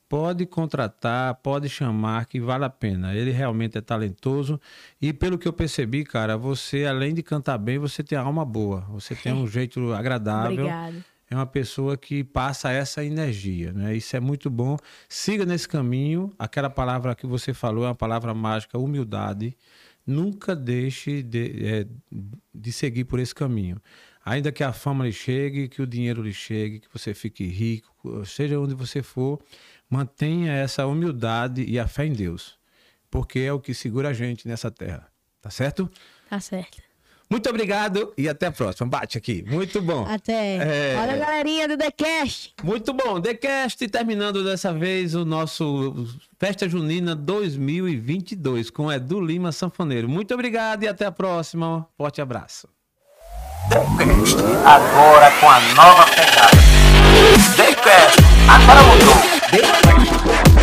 Pode contratar, pode chamar, que vale a pena. Ele realmente é talentoso. E pelo que eu percebi, cara, você, além de cantar bem, você tem a alma boa. Você tem um [laughs] jeito agradável. Obrigado. É uma pessoa que passa essa energia, né? Isso é muito bom. Siga nesse caminho. Aquela palavra que você falou é uma palavra mágica, humildade. Nunca deixe de, é, de seguir por esse caminho. Ainda que a fama lhe chegue, que o dinheiro lhe chegue, que você fique rico, seja onde você for, mantenha essa humildade e a fé em Deus, porque é o que segura a gente nessa terra. Tá certo? Tá certo. Muito obrigado e até a próxima. Bate aqui. Muito bom. Até. É. Olha, galerinha do TheCast. Muito bom, TheCast terminando dessa vez o nosso Festa Junina 2022 com Edu Lima Sanfoneiro. Muito obrigado e até a próxima. Forte abraço. TheCast, agora com a nova pegada. They pass. I thought